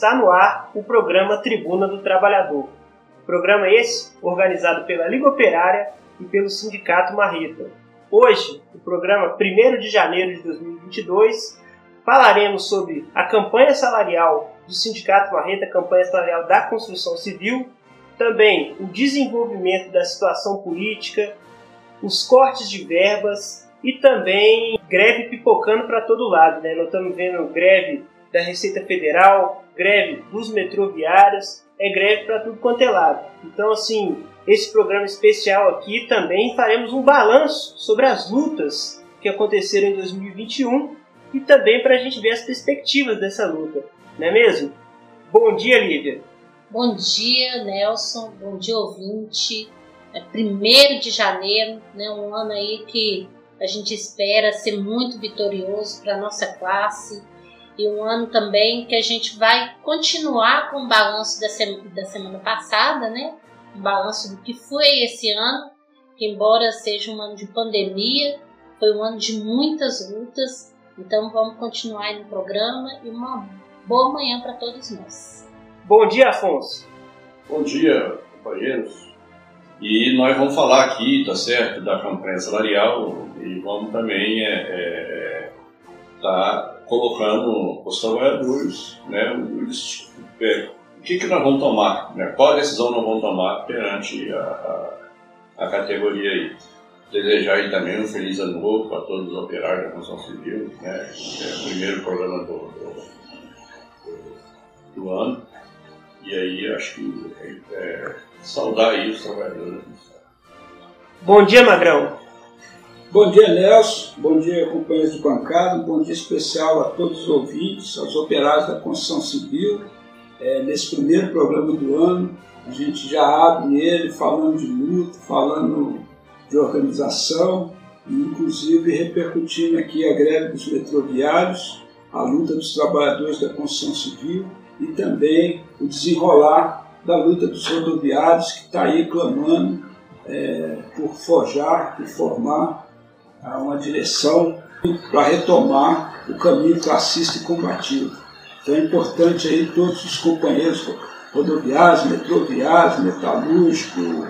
Está no ar o programa Tribuna do Trabalhador. Programa esse organizado pela Liga Operária e pelo Sindicato Marreta. Hoje, no programa 1 de janeiro de 2022, falaremos sobre a campanha salarial do Sindicato Marreta, campanha salarial da construção civil, também o desenvolvimento da situação política, os cortes de verbas e também greve pipocando para todo lado. Né? Nós estamos vendo greve da Receita Federal, greve dos metroviários, é greve para tudo quanto é lado. Então, assim, esse programa especial aqui também faremos um balanço sobre as lutas que aconteceram em 2021 e também para a gente ver as perspectivas dessa luta, não é mesmo? Bom dia, Lívia. Bom dia, Nelson. Bom dia, ouvinte. É 1 de janeiro, né, um ano aí que a gente espera ser muito vitorioso para a nossa classe e um ano também que a gente vai continuar com o balanço da, sema, da semana passada, né? Um balanço do que foi esse ano, que embora seja um ano de pandemia, foi um ano de muitas lutas. Então vamos continuar aí no programa e uma boa manhã para todos nós. Bom dia, Afonso. Bom dia, companheiros. E nós vamos falar aqui, tá certo, da campanha salarial e vamos também é, é, tá colocando os trabalhadores, né, os, é, o que, que nós vamos tomar, né, qual decisão nós vamos tomar perante a, a, a categoria aí. Desejar aí também um feliz ano novo para todos os operários da construção civil, né, é o primeiro programa do, do, do ano. E aí acho que é, é saudar aí os trabalhadores. Bom dia, Magrão. Bom dia, Nelson. Bom dia, companheiros de bancada. Bom dia especial a todos os ouvintes, aos operários da construção civil. É, nesse primeiro programa do ano, a gente já abre ele falando de luta, falando de organização, e inclusive repercutindo aqui a greve dos metroviários, a luta dos trabalhadores da construção civil e também o desenrolar da luta dos rodoviários que está aí clamando é, por forjar e formar uma direção para retomar o caminho classista e combativo. Então é importante aí todos os companheiros rodoviários, metroviários, metalúrgicos,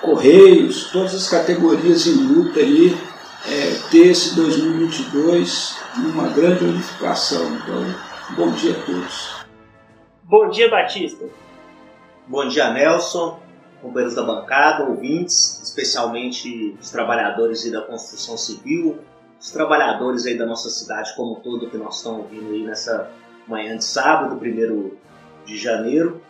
correios, todas as categorias em luta aí, é, ter esse 2022 uma grande unificação. Então, bom dia a todos. Bom dia, Batista. Bom dia, Nelson, companheiros da bancada, ouvintes, especialmente os trabalhadores da construção civil, os trabalhadores aí da nossa cidade como um todo que nós estamos ouvindo aí nessa manhã de sábado, 1 de janeiro.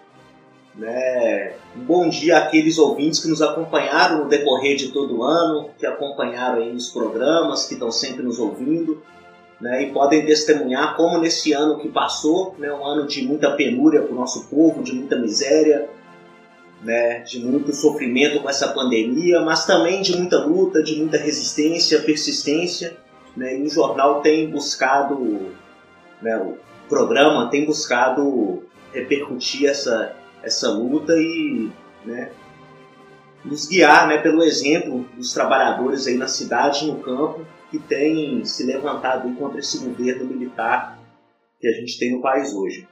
Né? Um bom dia àqueles ouvintes que nos acompanharam no decorrer de todo o ano, que acompanharam aí os programas, que estão sempre nos ouvindo né, e podem testemunhar como nesse ano que passou, né, um ano de muita penúria para o nosso povo, de muita miséria, né, de muito sofrimento com essa pandemia, mas também de muita luta, de muita resistência, persistência. Né, e o jornal tem buscado, né, o programa tem buscado repercutir essa, essa luta e né, nos guiar né, pelo exemplo dos trabalhadores aí na cidade, no campo, que tem se levantado contra esse governo militar que a gente tem no país hoje.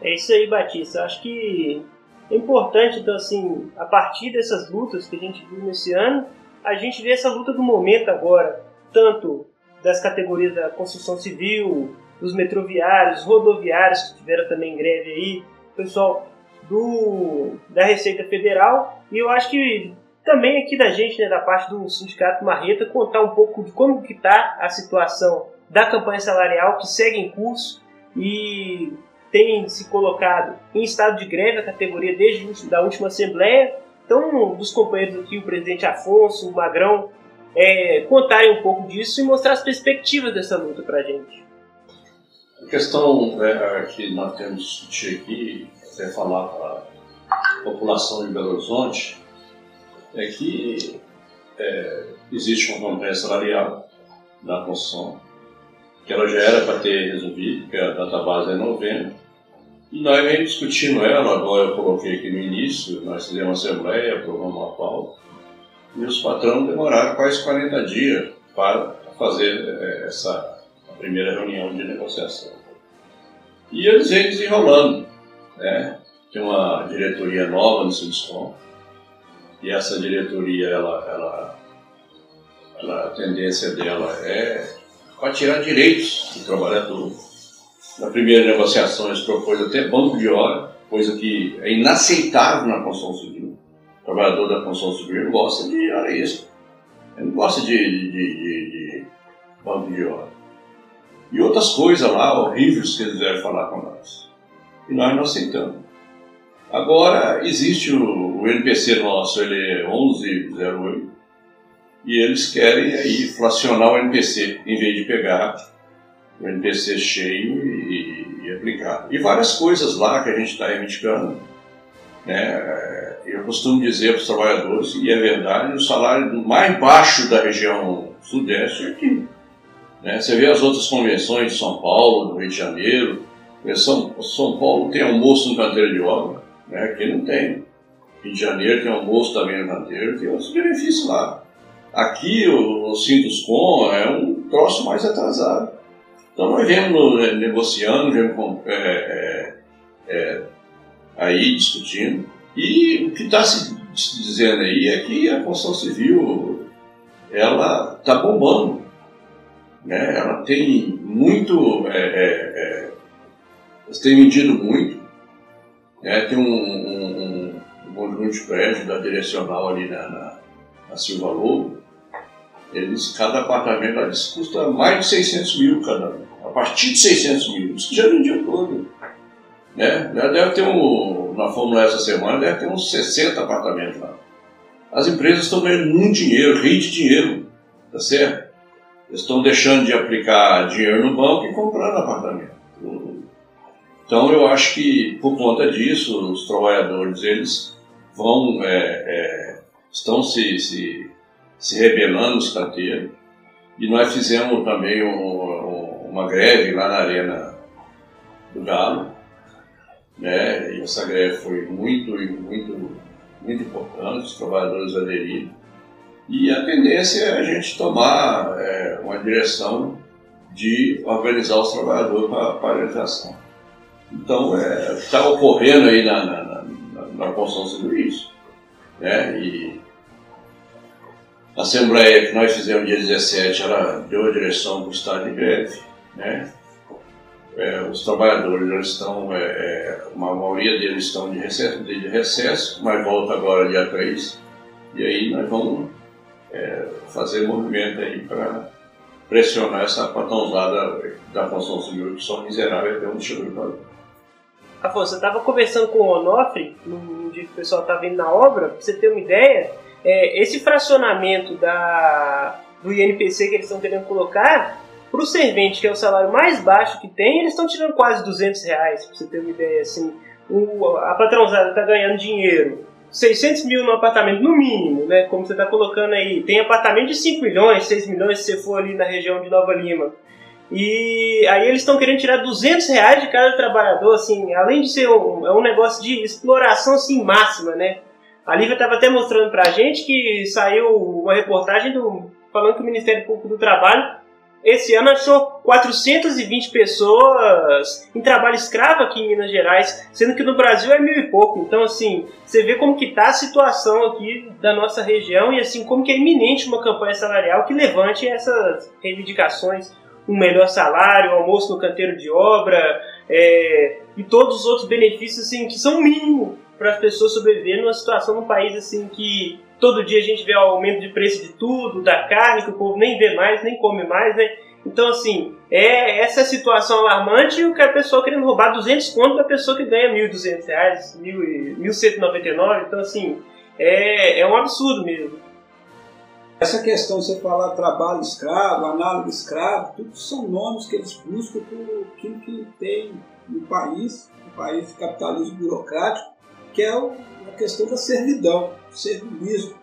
É isso aí, Batista. Acho que é importante, então, assim, a partir dessas lutas que a gente viu nesse ano, a gente vê essa luta do momento agora, tanto das categorias da construção civil, dos metroviários, rodoviários que tiveram também greve aí, pessoal do da Receita Federal, e eu acho que também aqui da gente, né, da parte do Sindicato Marreta, contar um pouco de como que está a situação da campanha salarial que segue em curso e tem se colocado em estado de greve a categoria desde a última assembleia. Então, dos companheiros aqui, o presidente Afonso, o Magrão, é, contarem um pouco disso e mostrar as perspectivas dessa luta para a gente. A questão é, que nós temos que discutir aqui, até falar para a população de Belo Horizonte, é que é, existe uma campanha salarial da construção, que ela já era para ter resolvido, que a data base é novembro, e nós vem discutindo ela, agora eu coloquei aqui no início, nós fizemos uma assembleia, aprovamos uma pauta, e os patrões demoraram quase 40 dias para fazer é, essa primeira reunião de negociação. E eles vêm desenrolando. Né? Tem uma diretoria nova no Sinduscom, e essa diretoria, ela, ela, ela, a tendência dela é para tirar direitos do trabalhador. Na primeira negociação, eles propôs até banco de hora, coisa que é inaceitável na construção civil. O trabalhador da construção civil gosta de hora extra. Ele não gosta de, de, de, de banco de hora. E outras coisas lá, horríveis, que eles devem falar com nós. E nós não aceitamos. Agora, existe o, o NPC nosso, ele é 1108, e eles querem aí inflacionar o NPC, em vez de pegar o NPC cheio e, e aplicar. E várias coisas lá que a gente está reivindicando. Né? Eu costumo dizer para os trabalhadores, e é verdade, o salário mais baixo da região sudeste é aqui. Né? Você vê as outras convenções de São Paulo, do Rio de Janeiro, São, São Paulo tem almoço no canteiro de obra, né? aqui não tem. Rio de Janeiro tem almoço também no canteiro, tem outros benefícios lá. Aqui o, o Sintoscom é um troço mais atrasado. Então nós vemos né, negociando, vemos é, é, é, aí discutindo. E o que está se, dizendo aí é que a construção civil ela está bombando. Né? Ela tem muito. É, é, é têm vendido muito. Né? Tem um, um, um conjunto de prédios da direcional ali na, na, na Silva Lobo eles, cada apartamento eles custa mais de 600 mil cada A partir de 600 mil. Isso já vendiam todo. Né? Já deve ter um, na Fórmula essa semana, deve ter uns 60 apartamentos lá. As empresas estão ganhando muito dinheiro, rio de dinheiro, tá certo? Eles estão deixando de aplicar dinheiro no banco e comprando apartamento. Então eu acho que por conta disso os trabalhadores eles vão é, é, estão se, se se rebelando os canteiros. E nós fizemos também um, um, uma greve lá na Arena do Galo. Né? E essa greve foi muito, muito, muito importante, os trabalhadores aderiram. E a tendência é a gente tomar é, uma direção de organizar os trabalhadores para a paralisação. Então, está é, ocorrendo aí na, na, na, na construção civil isso. Né? E a Assembleia que nós fizemos dia 17, ela deu a direção para o estado de greve, né? É, os trabalhadores eles estão, é, é, uma maioria deles estão de recesso, de recesso, mas volta agora dia 3, e aí nós vamos é, fazer movimento aí para pressionar essa patrãozada da construção civil que são miseráveis até onde chegou o Afonso, você estava conversando com o Onofre, no dia que o pessoal estava indo na obra, para você ter uma ideia, é, esse fracionamento da, do INPC que eles estão querendo colocar, para o servente, que é o salário mais baixo que tem, eles estão tirando quase 200 reais, para você ter uma ideia. Assim, o, a patrãozada está ganhando dinheiro, 600 mil no apartamento, no mínimo, né, como você está colocando aí. Tem apartamento de 5 milhões, 6 milhões se você for ali na região de Nova Lima. E aí eles estão querendo tirar 200 reais de cada trabalhador, assim, além de ser um, é um negócio de exploração assim, máxima, né? A Lívia estava até mostrando para a gente que saiu uma reportagem do, falando que o Ministério Público do Trabalho esse ano achou 420 pessoas em trabalho escravo aqui em Minas Gerais, sendo que no Brasil é mil e pouco. Então, assim, você vê como que está a situação aqui da nossa região e assim como que é iminente uma campanha salarial que levante essas reivindicações, um melhor salário, almoço no canteiro de obra é, e todos os outros benefícios assim que são mínimos para as pessoas sobreviverem numa situação num país assim que todo dia a gente vê o aumento de preço de tudo, da carne, que o povo nem vê mais, nem come mais, né? Então, assim, é essa situação alarmante e o que a pessoa querendo roubar 200 contos da pessoa que ganha 1.200 reais, 1.199. Então, assim, é, é um absurdo mesmo. Essa questão, você falar trabalho escravo, análogo escravo, tudo são nomes que eles buscam por aquilo que tem no país, no país capitalismo burocrático, que é a questão da servidão, servilismo.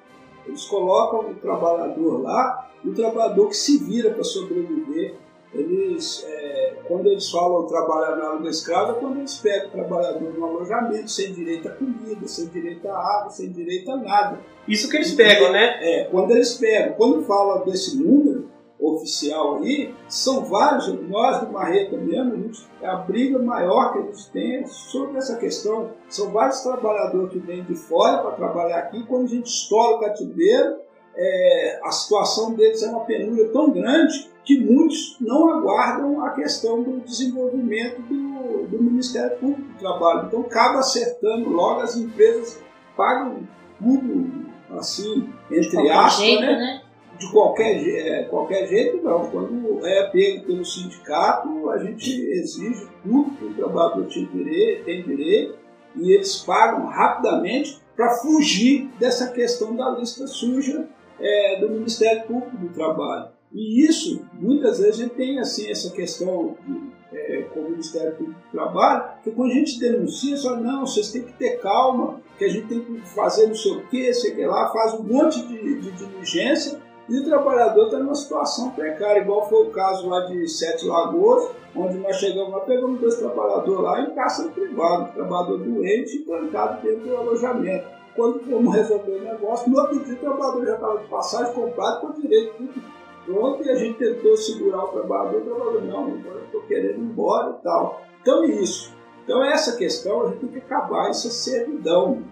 Eles colocam o trabalhador lá, o trabalhador que se vira para sobreviver. Eles, é, quando eles falam trabalhar na escrava, é quando eles pegam o trabalhador no alojamento, sem direito a comida, sem direito a água, sem direito a nada. Isso que eles pegam, né? É, quando eles pegam. Quando fala desse número, oficial aí, são vários, nós do Marreta mesmo, a, gente, a briga maior que a gente tem é sobre essa questão. São vários trabalhadores que vêm de fora para trabalhar aqui, quando a gente estoura o cativeiro, é, a situação deles é uma penúria tão grande que muitos não aguardam a questão do desenvolvimento do, do Ministério Público do Trabalho. Então, acaba acertando logo, as empresas pagam tudo assim, entre aspas, né? né? De qualquer, é, qualquer jeito, não. Quando é pego pelo sindicato, a gente exige tudo que o trabalhador tem direito, e eles pagam rapidamente para fugir dessa questão da lista suja é, do Ministério Público do Trabalho. E isso, muitas vezes, a gente tem assim, essa questão de, é, com o Ministério Público do Trabalho, que quando a gente denuncia, só não, vocês têm que ter calma, que a gente tem que fazer não sei o quê, sei que lá, faz um monte de, de diligência, e o trabalhador está numa situação precária, igual foi o caso lá de Sete Lagoas, onde nós chegamos lá, pegamos dois trabalhadores lá em caça privada, trabalhador doente e trancado dentro do alojamento. Quando fomos resolver o negócio, no outro dia o trabalhador já estava de passagem comprado com direito tudo pronto e a gente tentou segurar o trabalhador, o trabalhador, não, eu estou querendo ir embora e tal. Então é isso. Então essa questão a gente tem que acabar, é servidão.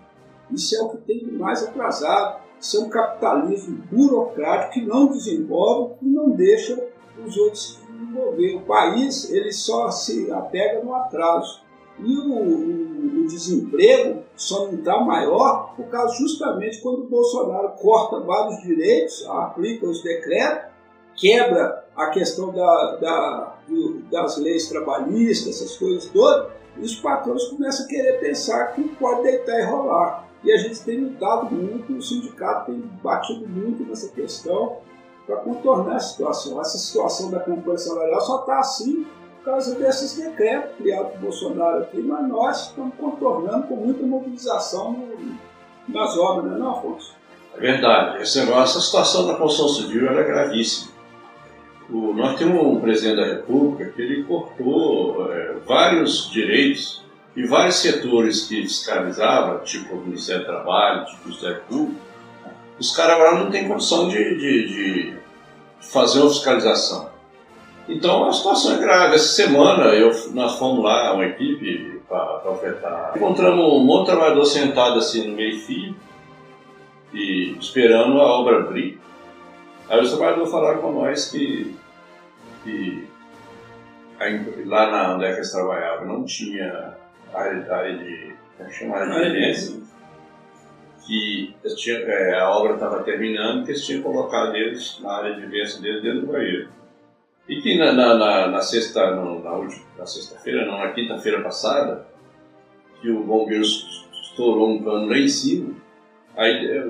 Isso é o que tem de mais atrasado isso é um capitalismo burocrático que não desenvolve e não deixa os outros se desenvolver. O país ele só se apega no atraso. E o, o, o desemprego só não está maior por causa justamente quando o Bolsonaro corta vários direitos, aplica os decretos, quebra a questão da, da, das leis trabalhistas, essas coisas todas, e os patrões começam a querer pensar que pode deitar e rolar. E a gente tem lutado muito, o sindicato tem batido muito nessa questão para contornar a situação. Essa situação da campanha salarial só está assim por causa desses decretos criados por Bolsonaro aqui, mas nós estamos contornando com muita mobilização no, nas obras, não é, não, Afonso? É verdade. Esse negócio, essa situação da construção civil é gravíssima. O, nós temos um presidente da República que ele cortou é, vários direitos e vários setores que fiscalizava, tipo o Ministério do Trabalho, tipo o Ministério Público, os caras agora não têm condição de, de, de, fazer uma fiscalização. Então a situação é grave. Essa semana eu, nós fomos lá, uma equipe, para ofertar. Encontramos um monte de trabalhador sentado assim no meio-fio e esperando a obra abrir. Aí os trabalhadores falaram com nós que, que lá na, onde é que eles trabalhavam não tinha área, área de. Como chama? Área de vivência. Que tinha, é, a obra estava terminando que eles tinham colocado eles na área de vivência deles dentro do banheiro. E que na, na, na, na sexta, no, na, última, na sexta-feira, não, na quinta-feira passada, que o bombeiro estourou um cano lá em cima, aí é,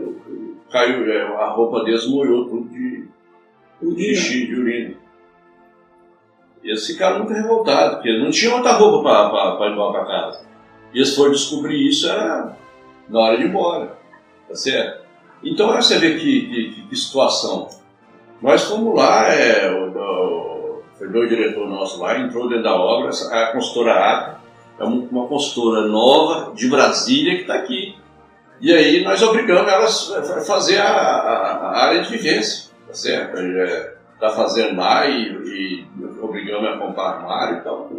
caiu, é, a roupa deles molhou tudo de, de xixi, de urina. Eles ficaram muito revoltados, porque eles não tinham outra roupa para embora para casa. E eles foram descobrir isso era na hora de ir embora. Tá certo? Então você vê que, que, que situação. Nós fomos lá, é, o, o, foi meu diretor nosso lá, entrou dentro da obra, a consultora Acre, é uma consultora nova de Brasília que está aqui. E aí nós obrigamos elas a fazer a, a, a área de vivência, tá certo? É, está fazendo lá e, e obrigando a comprar armário e tal.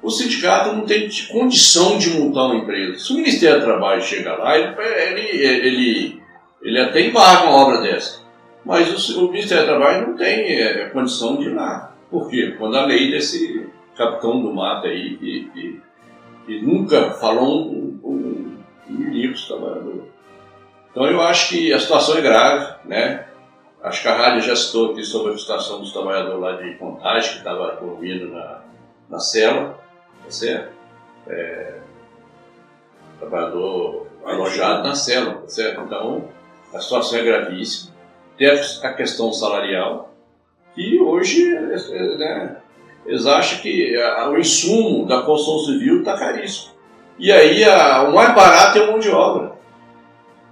O sindicato não tem condição de montar uma empresa. Se o Ministério do Trabalho chega lá, ele, ele, ele, ele até embarga uma obra dessa. Mas o, o Ministério do Trabalho não tem é, condição de ir lá. Por quê? Quando a lei desse capitão do mato aí, que, que, que nunca falou um, um, um trabalhador. Então eu acho que a situação é grave, né? Acho que a rádio já citou aqui sobre a situação dos trabalhadores lá de Contagem, que estava dormindo na, na cela, tá certo? É, trabalhador alojado na cela, tá certo? Então, a situação é gravíssima. Tem a questão salarial, que hoje né, eles acham que o insumo da construção civil está caríssimo. E aí a, o mais barato é a mão de obra.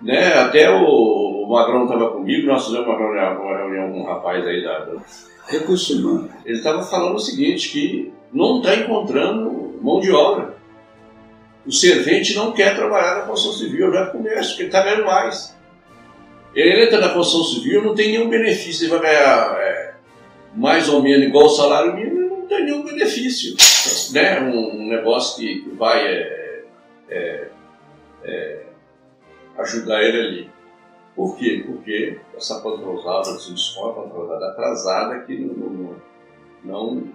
Né? Até o, Magrão estava comigo, nós fizemos uma reunião, uma reunião com um rapaz aí da. da... Recurso humano. Ele estava falando o seguinte: que não está encontrando mão de obra. O servente não quer trabalhar na construção civil, já comércio, porque ele está ganhando mais. Ele entra na construção civil, não tem nenhum benefício, ele vai ganhar é, mais ou menos igual o salário mínimo, não tem nenhum benefício. Né? Um, um negócio que, que vai é, é, é, ajudar ele ali. Por quê? Porque essa patrosada de desconto, a patrosada atrasada, que não, não,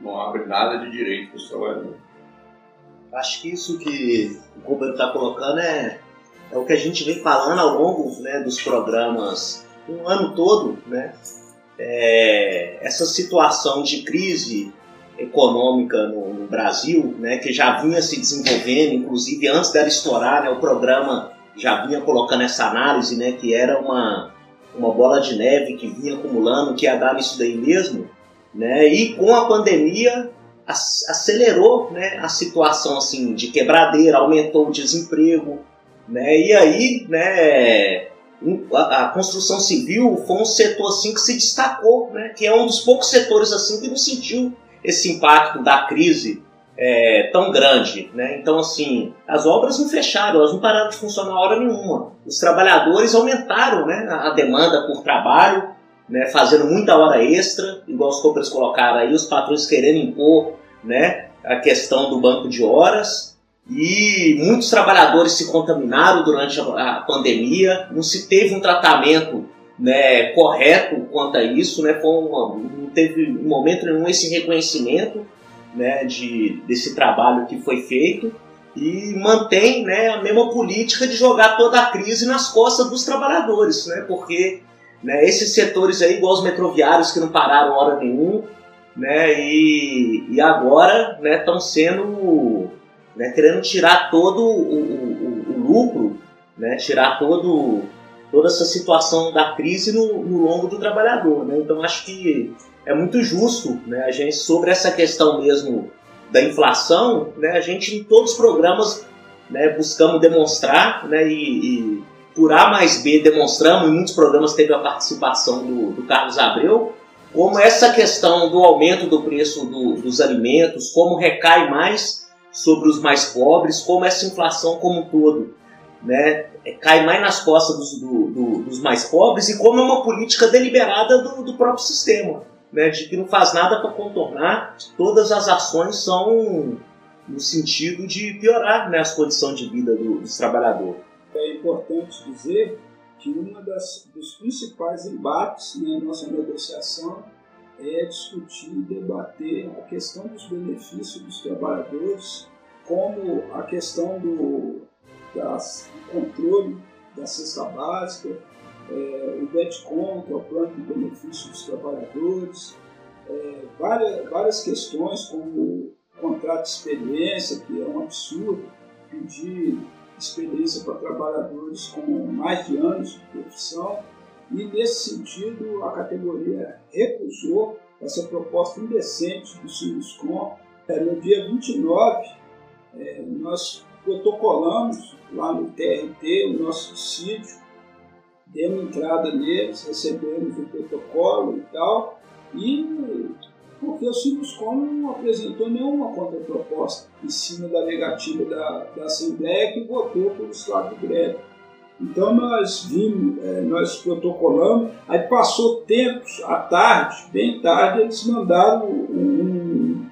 não, abre nada de direito para os trabalhadores. Acho que isso que o companheiro está colocando é, é o que a gente vem falando ao longo né, dos programas, um ano todo, né? É, essa situação de crise econômica no, no, Brasil, né, que já vinha se desenvolvendo, inclusive antes dela estourar, né, o programa já vinha colocando essa análise, né, que era uma, uma bola de neve que vinha acumulando, que ia dar nisso daí mesmo, né, e com a pandemia acelerou né, a situação assim de quebradeira, aumentou o desemprego, né, e aí né, a, a, construção civil foi um setor assim que se destacou, né, que é um dos poucos setores assim que não sentiu esse impacto da crise é, tão grande. Né? Então, assim, as obras não fecharam, elas não pararam de funcionar hora nenhuma. Os trabalhadores aumentaram né, a demanda por trabalho, né, fazendo muita hora extra, igual os compras colocaram aí, os patrões querendo impor né, a questão do banco de horas. E muitos trabalhadores se contaminaram durante a pandemia, não se teve um tratamento né, correto quanto a isso, né, uma, não teve em momento nenhum esse reconhecimento né, de, desse trabalho que foi feito e mantém né, a mesma política de jogar toda a crise nas costas dos trabalhadores, né, porque né, esses setores aí, igual os metroviários que não pararam hora nenhuma, né, e, e agora estão né, sendo né, querendo tirar todo o, o, o, lucro, né, tirar todo, toda essa situação da crise no, no longo do trabalhador. Né? Então acho que é muito justo, né, a gente sobre essa questão mesmo da inflação, né, a gente em todos os programas né, buscamos demonstrar, né, e, e, por A mais B demonstramos, em muitos programas teve a participação do, do Carlos Abreu, como essa questão do aumento do preço do, dos alimentos, como recai mais sobre os mais pobres, como essa inflação como um todo né, cai mais nas costas dos, do, do, dos mais pobres e como é uma política deliberada do, do próprio sistema né, de que não faz nada para contornar, todas as ações são no sentido de piorar né, as condições de vida do, dos trabalhadores. É importante dizer que um dos principais embates na nossa negociação é discutir e debater a questão dos benefícios dos trabalhadores, como a questão do, das, do controle da cesta básica, é, o BETCOM, que é o Plano de Benefícios dos Trabalhadores, é, várias, várias questões, como o contrato de experiência, que é um absurdo, pedir experiência para trabalhadores com mais de anos de profissão, e nesse sentido a categoria recusou essa proposta indecente do Sinuscom. No dia 29, é, nós protocolamos lá no TRT o nosso sítio demos entrada neles, recebemos o protocolo e tal, e porque o Sinuscom não apresentou nenhuma contraproposta em cima da negativa da, da Assembleia que votou pelo estado de greve. Então nós vimos, é, nós protocolamos, aí passou tempos, à tarde, bem tarde, eles mandaram um,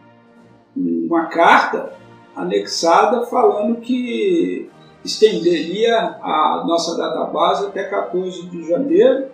uma carta anexada falando que estenderia a nossa database até 14 de janeiro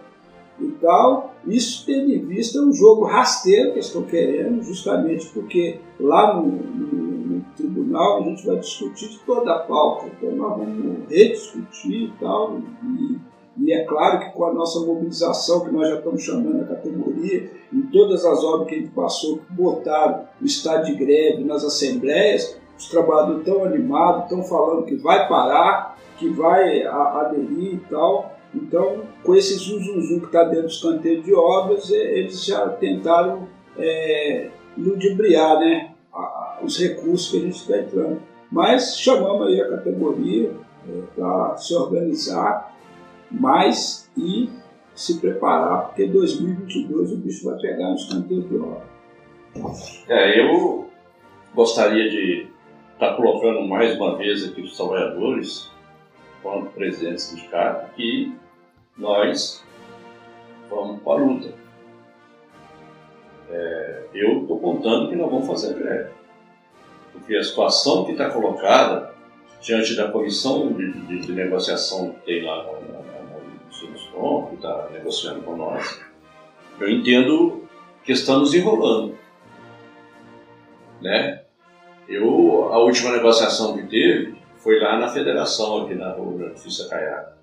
e tal. Isso tendo em vista o jogo rasteiro que estão querendo, justamente porque lá no, no, no, tribunal a gente vai discutir toda a pauta, então nós vamos rediscutir e tal. E, e é claro que com a nossa mobilização, que nós já estamos chamando a categoria, em todas as obras que a gente passou, botaram o estado de greve nas assembleias, os trabalhadores estão animados, estão falando que vai parar, que vai aderir e tal. Então, com esse zum, zum, zum que está dentro dos canteiros de obras, eles já tentaram é, ludibriar né, os recursos que a gente está entrando. Mas chamamos aí a categoria é, para se organizar mais e se preparar, porque 2022 o bicho vai pegar nos canteiros de obra. É, eu gostaria de está colocando mais uma vez aqui os trabalhadores, quanto presidente do sindicato, que nós vamos para a luta. é, eu estou contando que nós vamos fazer greve. Porque a situação que está colocada diante da comissão de, de, de, negociação que tem lá no, no, que está negociando com nós, eu entendo que estamos enrolando. Né? Eu, a última negociação que teve foi lá na federação, aqui na rua Justiça Caiaca.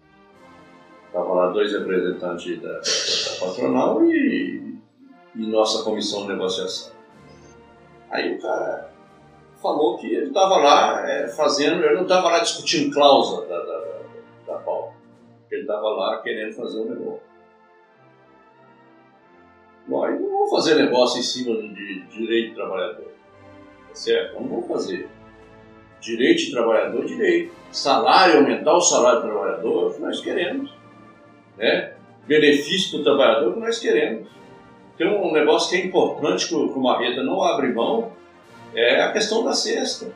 Estavam lá dois representantes da, da, patronal e, e nossa comissão de negociação. Aí o cara falou que ele estava lá é, fazendo, ele não estava lá discutindo cláusula da, da, da, da. Ele estava lá querendo fazer um negócio. Nós não vamos fazer negócio em cima de, de direito do trabalhador. Certo? Não vamos fazer. Direito de trabalhador, direito. Salário, aumentar o salário do trabalhador, é nós queremos. Né? Benefício para o trabalhador, é que nós queremos. Tem um negócio que é importante que o Marreta não abre mão, é a questão da cesta.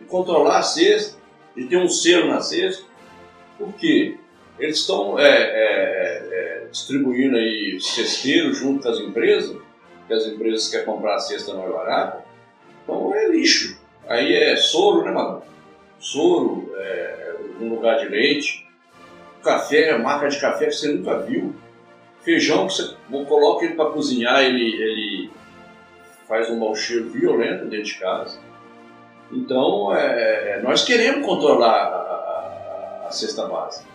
De controlar a cesta, de ter um selo na cesta. Por quê? Eles estão é, é, é, distribuindo aí cesteiro junto com as empresas, que as empresas querem comprar a cesta mais barata. Então é lixo. Aí é soro, né, mano? Soro, é, um lugar de leite. Café, marca de café que você nunca viu. Feijão que você coloca ele para cozinhar, ele, ele faz um mau cheiro violento dentro de casa. Então, é, é, nós queremos controlar a, a, a, cesta básica.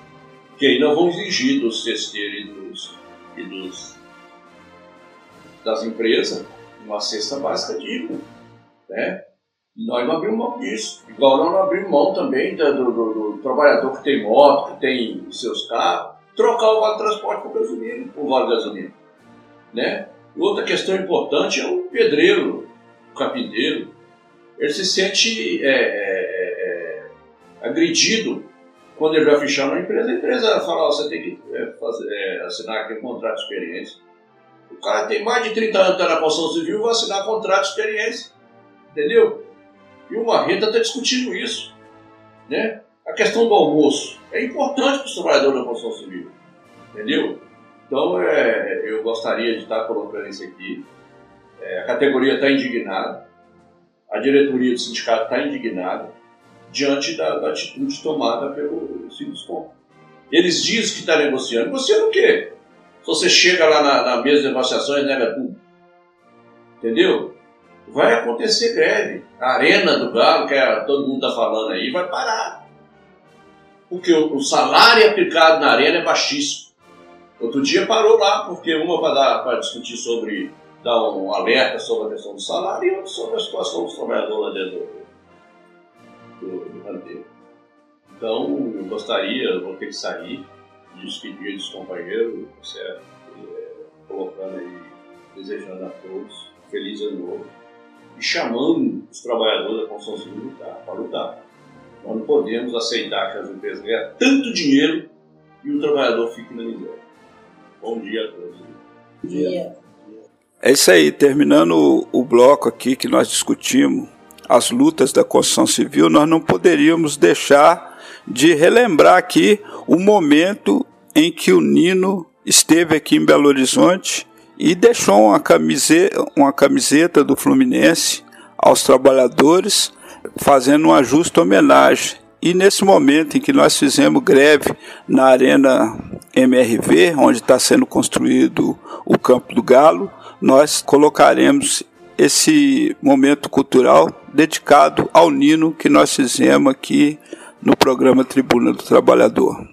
Que aí nós vamos exigir dos cesteiros e dos, e dos das empresas uma cesta básica digna. Né? E nós não abrimos mão disso. Igual nós não abrimos mão também do, do, do, do trabalhador que tem moto, que tem seus carros, trocar o vale transporte por gasolina, o vale gasolina. Né? Outra questão importante é o pedreiro, o carpinteiro. Ele se sente é, é, é, agredido quando ele vai fechar uma empresa. A empresa fala: oh, você tem que é, fazer, é, assinar aqui um contrato de experiência. O cara tem mais de 30 anos tá na construção civil vai assinar contrato de experiência. Entendeu? E o Marreta está discutindo isso. Né? A questão do almoço é importante para os trabalhadores da construção civil. Entendeu? Então, é, eu gostaria de estar colocando isso aqui. É, a categoria está indignada, a diretoria do sindicato está indignada diante da, da, atitude tomada pelo Sinduscom. Eles dizem que está negociando. Negociando o quê? Se você chega lá na, na mesa de negociações nega tudo. Entendeu? Vai acontecer greve. A arena do Galo, que é, todo mundo está falando aí, vai parar. Porque o, o salário aplicado na arena é baixíssimo. Outro dia parou lá, porque uma para discutir sobre, dar um alerta sobre a questão do salário e outra sobre a situação dos trabalhadores lá dentro do, do, do. Então, eu gostaria, eu vou ter que sair, de despedir dos companheiros, certo? É, colocando aí, desejando a todos feliz ano novo e chamando os trabalhadores da construção civil para lutar. Nós não podemos aceitar que as empresas ganhem tanto dinheiro e o trabalhador fique na miséria. Bom dia a todos. Bom dia. É isso aí, terminando o, bloco aqui que nós discutimos as lutas da construção civil, nós não poderíamos deixar de relembrar aqui o momento em que o Nino esteve aqui em Belo Horizonte e deixou uma camiseta, uma camiseta do Fluminense aos trabalhadores, fazendo uma justa homenagem. E nesse momento em que nós fizemos greve na Arena MRV, onde está sendo construído o Campo do Galo, nós colocaremos esse momento cultural dedicado ao Nino que nós fizemos aqui no programa Tribuna do Trabalhador.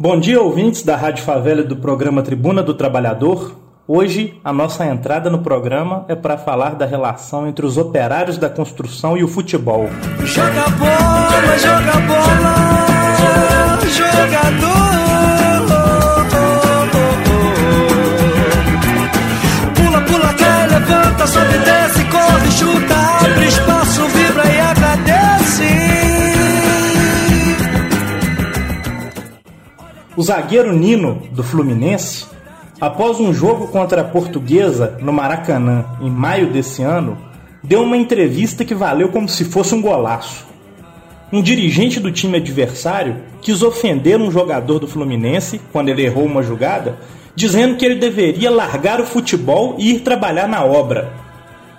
Bom dia, ouvintes da Rádio Favela do programa Tribuna do Trabalhador. Hoje, a nossa entrada no programa é para falar da relação entre os operários da construção e o futebol. Joga bola, joga bola, jogador. Pula, pula, cai, levanta, sobe, desce, corre, chuta, O zagueiro Nino, do Fluminense, após um jogo contra a Portuguesa no Maracanã em maio desse ano, deu uma entrevista que valeu como se fosse um golaço. Um dirigente do time adversário quis ofender um jogador do Fluminense quando ele errou uma jogada, dizendo que ele deveria largar o futebol e ir trabalhar na obra.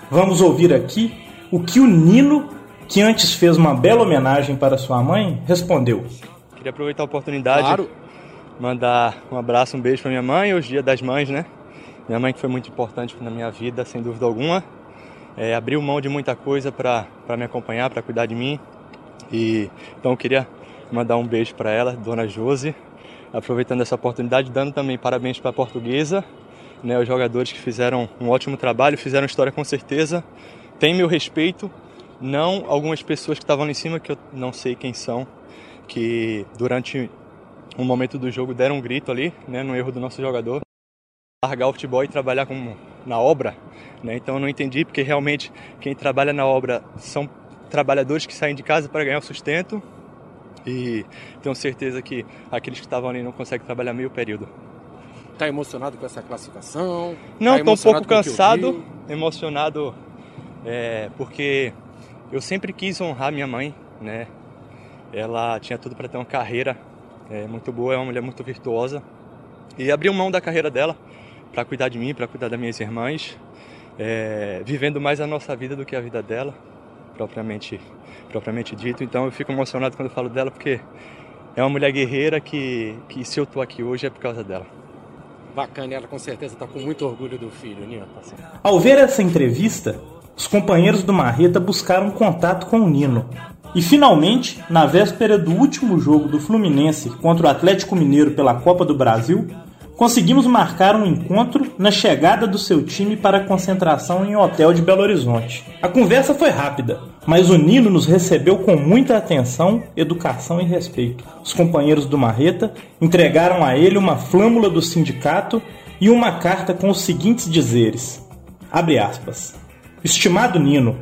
Vamos ouvir aqui o que o Nino, que antes fez uma bela homenagem para sua mãe, respondeu. Queria aproveitar a oportunidade, claro. Mandar um abraço, um beijo para minha mãe, hoje dia das mães, né? Minha mãe que foi muito importante na minha vida, sem dúvida alguma. É, abriu mão de muita coisa para me acompanhar, para cuidar de mim. E então eu queria mandar um beijo para ela, Dona Josi, aproveitando essa oportunidade, dando também parabéns para a Portuguesa, né, os jogadores que fizeram um ótimo trabalho, fizeram história com certeza. Tem meu respeito, não algumas pessoas que estavam lá em cima que eu não sei quem são, que durante um momento do jogo deram um grito ali, né, no erro do nosso jogador, largar o futebol e trabalhar com, na obra, né? Então eu não entendi porque realmente quem trabalha na obra são trabalhadores que saem de casa para ganhar o sustento e tenho certeza que aqueles que estavam ali não conseguem trabalhar meio período. Está emocionado com essa classificação? Não, estou tá um pouco cansado, emocionado, é, porque eu sempre quis honrar minha mãe, né? Ela tinha tudo para ter uma carreira é, muito boa, é uma mulher muito virtuosa. E abriu mão da carreira dela para cuidar de mim, para cuidar das minhas irmãs, é, vivendo mais a nossa vida do que a vida dela, propriamente, propriamente dito. Então eu fico emocionado quando eu falo dela, porque é uma mulher guerreira que, que se eu estou aqui hoje é por causa dela. Bacana, ela com certeza está com muito orgulho do filho, Nino. Tá Ao ver essa entrevista, os companheiros do Marreta buscaram contato com o Nino. E finalmente, na véspera do último jogo do Fluminense contra o Atlético Mineiro pela Copa do Brasil, conseguimos marcar um encontro na chegada do seu time para a concentração em um hotel de Belo Horizonte. A conversa foi rápida, mas o Nino nos recebeu com muita atenção, educação e respeito. Os companheiros do Marreta entregaram a ele uma flâmula do sindicato e uma carta com os seguintes dizeres: Abre aspas. Estimado Nino,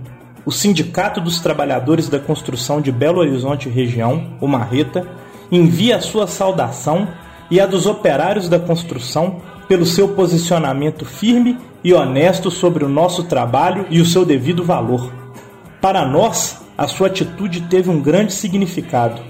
o Sindicato dos Trabalhadores da Construção de Belo Horizonte Região, o Marreta, envia a sua saudação e a dos operários da construção pelo seu posicionamento firme e honesto sobre o nosso trabalho e o seu devido valor. Para nós, a sua atitude teve um grande significado.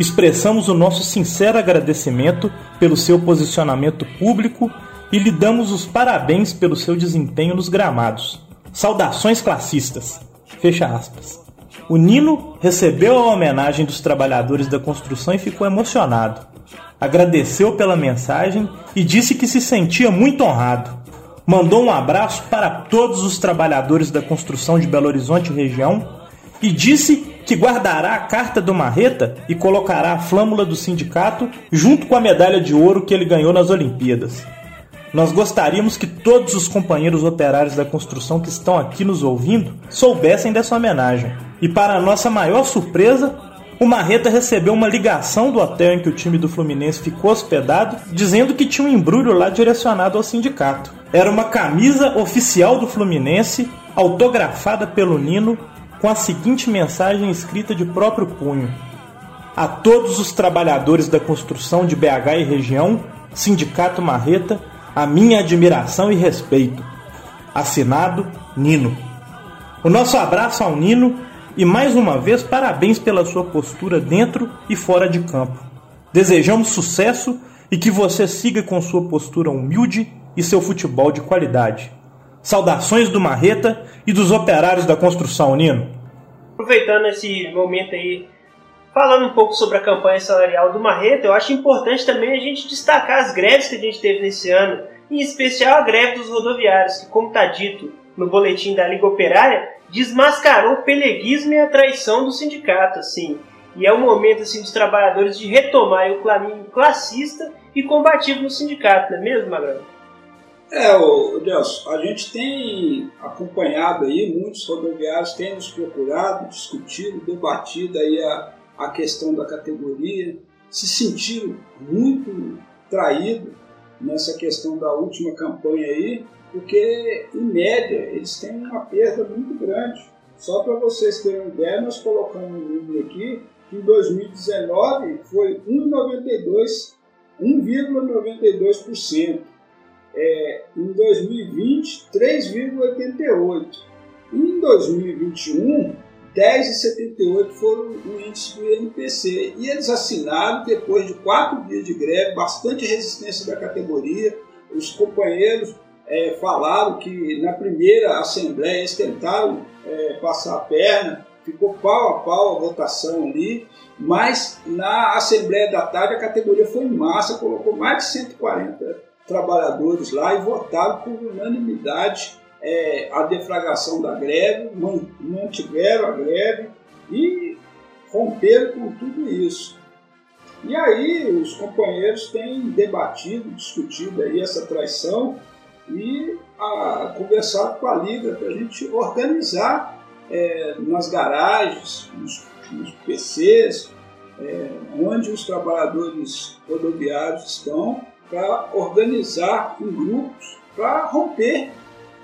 Expressamos o nosso sincero agradecimento pelo seu posicionamento público e lhe damos os parabéns pelo seu desempenho nos gramados. Saudações classistas. Fecha aspas. O Nino recebeu a homenagem dos trabalhadores da construção e ficou emocionado agradeceu pela mensagem e disse que se sentia muito honrado. Mandou um abraço para todos os trabalhadores da construção de Belo Horizonte região e disse que guardará a carta do Marreta e colocará a flâmula do sindicato junto com a medalha de ouro que ele ganhou nas Olimpíadas. Nós gostaríamos que todos os companheiros operários da construção que estão aqui nos ouvindo soubessem dessa homenagem. E para nossa maior surpresa, o Marreta recebeu uma ligação do hotel em que o time do Fluminense ficou hospedado, dizendo que tinha um embrulho lá direcionado ao sindicato. Era uma camisa oficial do Fluminense, autografada pelo Nino, com a seguinte mensagem escrita de próprio punho: A todos os trabalhadores da construção de BH e região, Sindicato Marreta, a minha admiração e respeito. Assinado Nino. O nosso abraço ao Nino e mais uma vez, parabéns pela sua postura dentro e fora de campo. Desejamos sucesso e que você siga com sua postura humilde e seu futebol de qualidade. Saudações do Marreta e dos operários da construção, Nino. Aproveitando esse momento aí, falando um pouco sobre a campanha salarial do Marreta, eu acho importante também a gente destacar as greves que a gente teve nesse ano, em especial a greve dos rodoviários, que, como está dito no boletim da Liga Operária, desmascarou o peleguismo e a traição do sindicato, assim. E é o momento assim dos trabalhadores de retomar o caminho classista e combativo no sindicato, não é mesmo, Magrão? É, o Nelson, a gente tem acompanhado aí, muitos rodoviários têm nos procurado, discutido, debatido aí a, a questão da categoria, se sentiram muito traídos nessa questão da última campanha aí, porque, em média, eles têm uma perda muito grande. Só para vocês terem uma ideia, nós colocamos um número aqui que em 2019 foi 1,92%. 1,92%. É, em 2020, 3,88%. Em 2021, 10,78 foram o índice do INPC. E eles assinaram, depois de quatro dias de greve, bastante resistência da categoria, os companheiros é, falaram que na primeira assembleia eles tentaram é, passar a perna, ficou pau a pau a votação ali, mas na assembleia da tarde a categoria foi em massa, colocou mais de 140 trabalhadores lá e votaram por unanimidade é, a deflagração da greve, mantiveram a greve e romperam com tudo isso. E aí os companheiros têm debatido, discutido aí essa traição e a, conversado com a Liga para a gente organizar é, nas garagens, nos, nos PCs, é, onde os trabalhadores rodoviários estão, para organizar em grupos para romper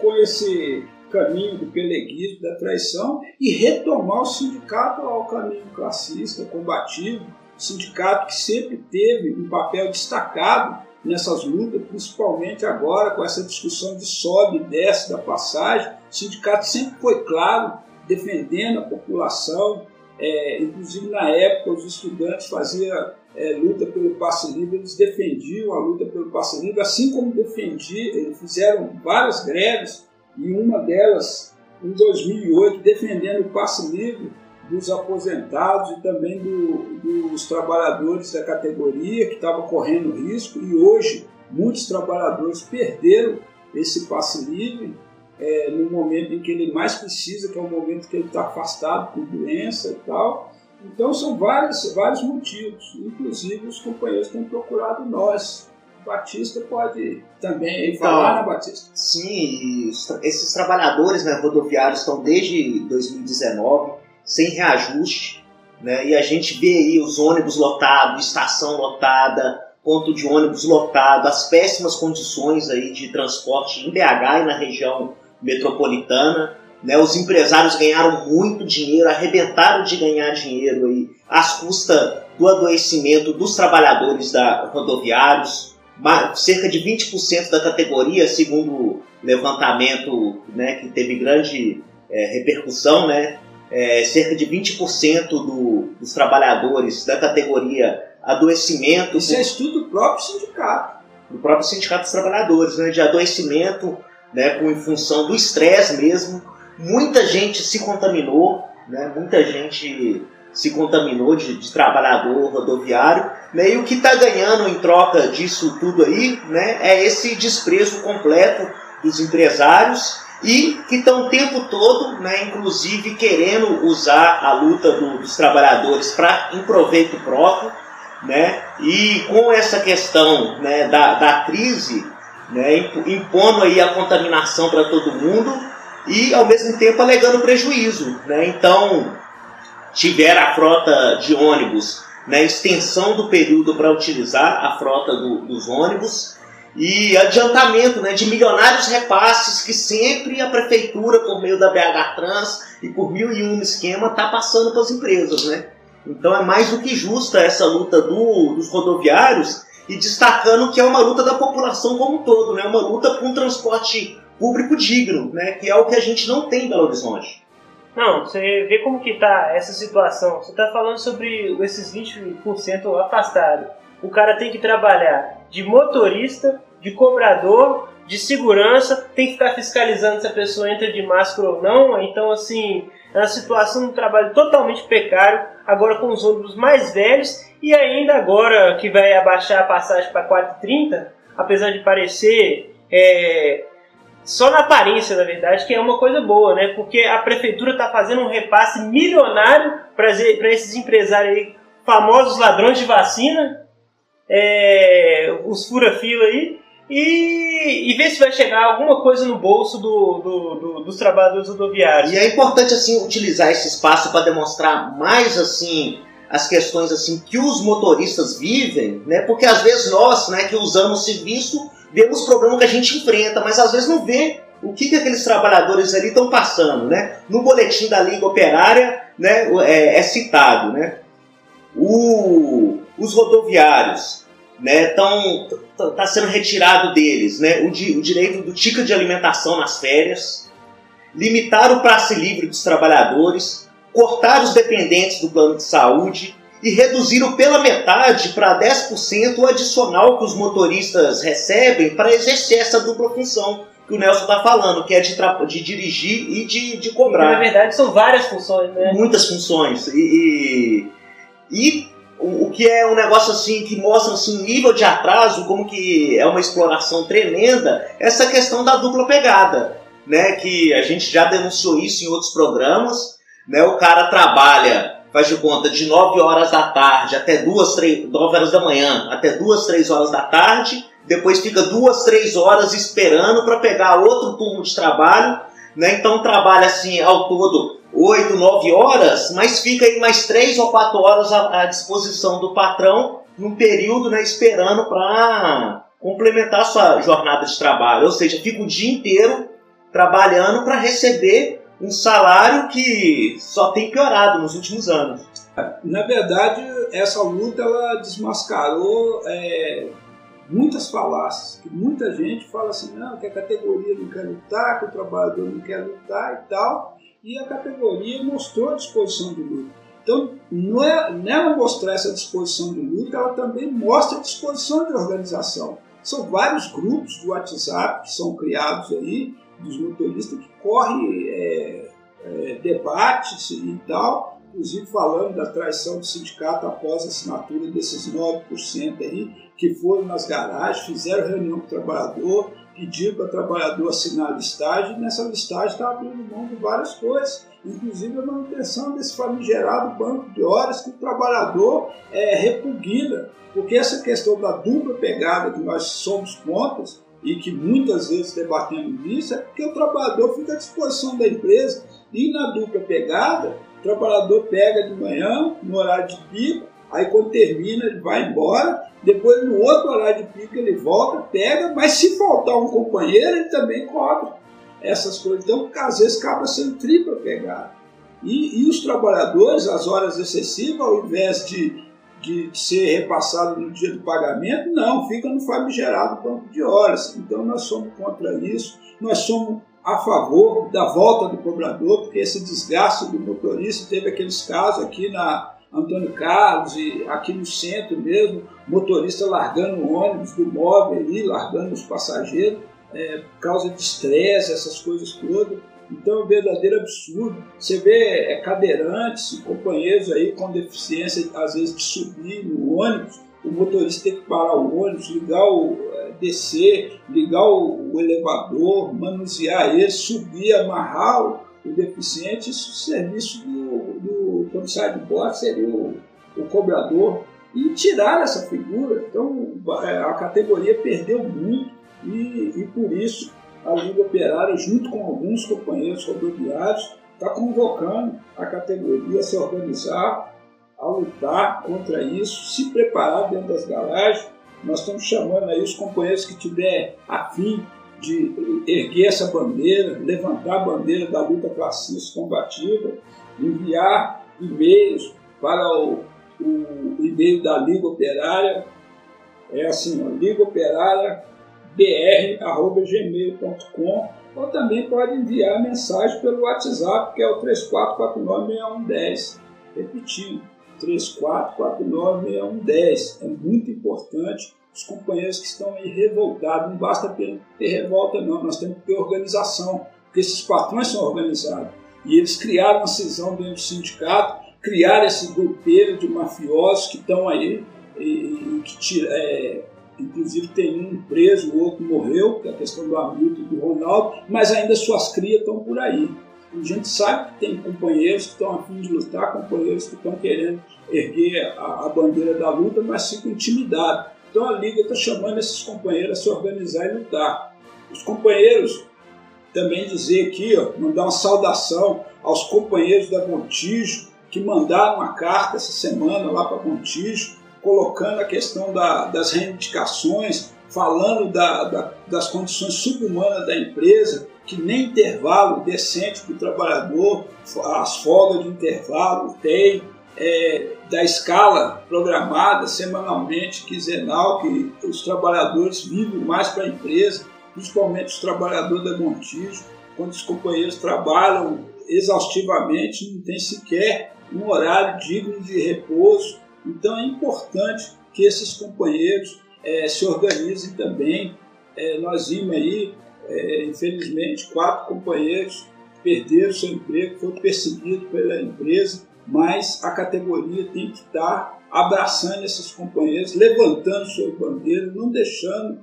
com esse caminho do peleguismo, da traição e retomar o sindicato ao caminho classista, combativo, sindicato que sempre teve um papel destacado nessas lutas, principalmente agora com essa discussão de sobe e desce da passagem. O sindicato sempre foi claro, defendendo a população, é, inclusive na época os estudantes faziam é, luta pelo passe livre, eles defendiam a luta pelo passe livre, assim como defendiam, fizeram várias greves, e uma delas em 2008, defendendo o passe livre dos aposentados e também do, dos trabalhadores da categoria que estavam correndo risco, e hoje muitos trabalhadores perderam esse passe livre é, no momento em que ele mais precisa, que é o momento que ele está afastado por doença e tal. Então são vários, vários motivos, inclusive os companheiros têm procurado nós. O Batista pode também então, falar, né, Batista? Sim, esses trabalhadores né, rodoviários estão desde 2019 sem reajuste, né, e a gente vê aí os ônibus lotados, estação lotada, ponto de ônibus lotado, as péssimas condições aí de transporte em BH e na região metropolitana. Né, os empresários ganharam muito dinheiro, arrebentaram de ganhar dinheiro aí, às custas do adoecimento dos trabalhadores da rodoviários. Cerca de 20% da categoria, segundo o levantamento né, que teve grande é, repercussão, né, é, cerca de 20% do, dos trabalhadores da categoria adoecimento. Isso é estudo do próprio sindicato. Do próprio sindicato dos trabalhadores, né, de adoecimento né, com, em função do estresse mesmo. Muita gente se contaminou, né, muita gente se contaminou de, de trabalhador rodoviário, né, e o que está ganhando em troca disso tudo aí né, é esse desprezo completo dos empresários e que estão o tempo todo, né, inclusive, querendo usar a luta do, dos trabalhadores para em proveito próprio, né, e com essa questão né, da, da crise, né, impondo aí a contaminação para todo mundo e ao mesmo tempo alegando prejuízo. Né? Então, tiveram a frota de ônibus, né, extensão do período para utilizar a frota do, dos ônibus e adiantamento né, de milionários repasses que sempre a prefeitura, por meio da BH Trans e por mil e um esquema, está passando para as empresas. Né? Então é mais do que justa essa luta do, dos rodoviários e destacando que é uma luta da população como um todo, né? uma luta por um transporte público digno, né? que é o que a gente não tem em Belo Horizonte. Não, você vê como que está essa situação. Você está falando sobre esses 20% afastados. O cara tem que trabalhar de motorista, de cobrador, de segurança, tem que ficar fiscalizando se a pessoa entra de máscara ou não. Então, assim, é uma situação de trabalho totalmente precário, agora com os ônibus mais velhos e ainda agora que vai abaixar a passagem para 4,30, apesar de parecer é, só na aparência, na verdade, que é uma coisa boa, né? Porque a prefeitura está fazendo um repasse milionário para esses empresários aí, famosos ladrões de vacina, é, os fura-fila aí, e, e ver se vai chegar alguma coisa no bolso do, do, do, dos trabalhadores rodoviários. E é importante assim utilizar esse espaço para demonstrar mais assim as questões assim que os motoristas vivem, né? Porque às vezes nós, né, que usamos serviço, vemos o problema que a gente enfrenta, mas às vezes não vê o que, que aqueles trabalhadores ali estão passando, né? No boletim da Liga Operária, né, é, é citado, né? O, os rodoviários, né, estão tá sendo retirado deles, né, o, di, o direito do ticket de alimentação nas férias, limitar o passe livre dos trabalhadores, cortar os dependentes do plano de saúde e reduziram pela metade para 10% o adicional que os motoristas recebem para exercer essa dupla função que o Nelson está falando, que é de, de dirigir e de, de cobrar. Na verdade, são várias funções, né? Muitas funções. E, e, e o, o, que é um negócio assim que mostra assim, um nível de atraso, como que é uma exploração tremenda, essa questão da dupla pegada. Né, que a gente já denunciou isso em outros programas. Né, o cara trabalha faz de conta, de 9 horas da tarde até 2, 3, 9 horas da manhã até 2, 3 horas da tarde, depois fica 2, 3 horas esperando para pegar outro turno de trabalho, né? Então trabalha assim ao todo 8, 9 horas, mas fica aí mais 3 ou 4 horas à, à disposição do patrão num período né, esperando para complementar sua jornada de trabalho. Ou seja, fica o dia inteiro trabalhando para receber um salário que só tem piorado nos últimos anos. Na verdade, essa luta ela desmascarou é, muitas falácias. Muita gente fala assim, não, que a categoria não quer lutar, que o trabalhador não quer lutar e tal. E a categoria mostrou a disposição de luta. Então, não é, nela mostrar essa disposição de luta, ela também mostra a disposição de organização. São vários grupos do WhatsApp que são criados aí, dos motoristas que corre é, é, debates e tal, inclusive falando da traição do sindicato após a assinatura desses 9% aí, que foram nas garagens, fizeram reunião com o trabalhador, pediram para o trabalhador assinar a listagem, e nessa listagem está abrindo mão de várias coisas, inclusive a manutenção desse famigerado banco de horas que o trabalhador é, repugna, porque essa questão da dupla pegada que nós somos contas, e que muitas vezes debatemos isso, é porque o trabalhador fica à disposição da empresa e na dupla pegada, o trabalhador pega de manhã, no horário de pico, aí quando termina ele vai embora, depois no outro horário de pico ele volta, pega, mas se faltar um companheiro ele também cobra essas coisas. Então às vezes acaba sendo tripla pegada. E, e os trabalhadores, as horas excessivas, ao invés de de ser repassado no dia do pagamento, não, fica no famigerado banco de horas. Então nós somos contra isso, nós somos a favor da volta do cobrador, porque esse desgaste do motorista, teve aqueles casos aqui na Antônio Carlos e aqui no centro mesmo, motorista largando o ônibus do móvel ali, largando os passageiros, é, por causa de estresse, essas coisas todas. Então é um verdadeiro absurdo. Você vê é, cadeirantes, companheiros aí com deficiência, às vezes de subir no ônibus, o motorista tem que parar o ônibus, ligar o é, descer, ligar o, o, elevador, manusear ele, subir, amarrar o, deficiente. Isso o serviço do, do sai de bordo seria o, o cobrador e tirar essa figura. Então é, a categoria perdeu muito e, e por isso a Liga Operária, junto com alguns companheiros rodoviários, está convocando a categoria a se organizar, a lutar contra isso, se preparar dentro das garagens. Nós estamos chamando aí os companheiros que tiver afim de erguer essa bandeira, levantar a bandeira da luta classista combativa, enviar e-mails para o, o e-mail da Liga Operária, é assim, ó, Liga Operária br.gmail.com ou também pode enviar mensagem pelo WhatsApp, que é o 34496110. Repetindo, 34496110. É muito importante os companheiros que estão aí revoltados. Não basta ter, ter revolta, não. Nós temos que ter organização, porque esses patrões são organizados. E eles criaram uma cisão dentro do sindicato, criaram esse grupeiro de mafiosos que estão aí e, e que tira, é, Inclusive tem um preso, o outro morreu, que é a questão do e do Ronaldo, mas ainda suas crias estão por aí. A gente sabe que tem companheiros que estão a fim de lutar, companheiros que estão querendo erguer a, a bandeira da luta, mas ficam intimidados. Então a Liga está chamando esses companheiros a se organizar e lutar. Os companheiros, também dizer aqui, ó, mandar uma saudação aos companheiros da Montijo, que mandaram uma carta essa semana lá para Montijo, colocando a questão da, das reivindicações, falando da, da, das condições subhumanas da empresa, que nem intervalo decente para o trabalhador, as folgas de intervalo tem, é, da escala programada semanalmente, quinzenal, que os trabalhadores vivem mais para a empresa, principalmente os trabalhadores da Montijo, quando os companheiros trabalham exaustivamente, não tem sequer um horário digno de repouso, Então é importante que esses companheiros é, se organizem também. É, nós vimos aí, é, infelizmente, quatro companheiros perderam seu emprego, foram perseguidos pela empresa, mas a categoria tem que estar abraçando esses companheiros, levantando sua bandeira, não deixando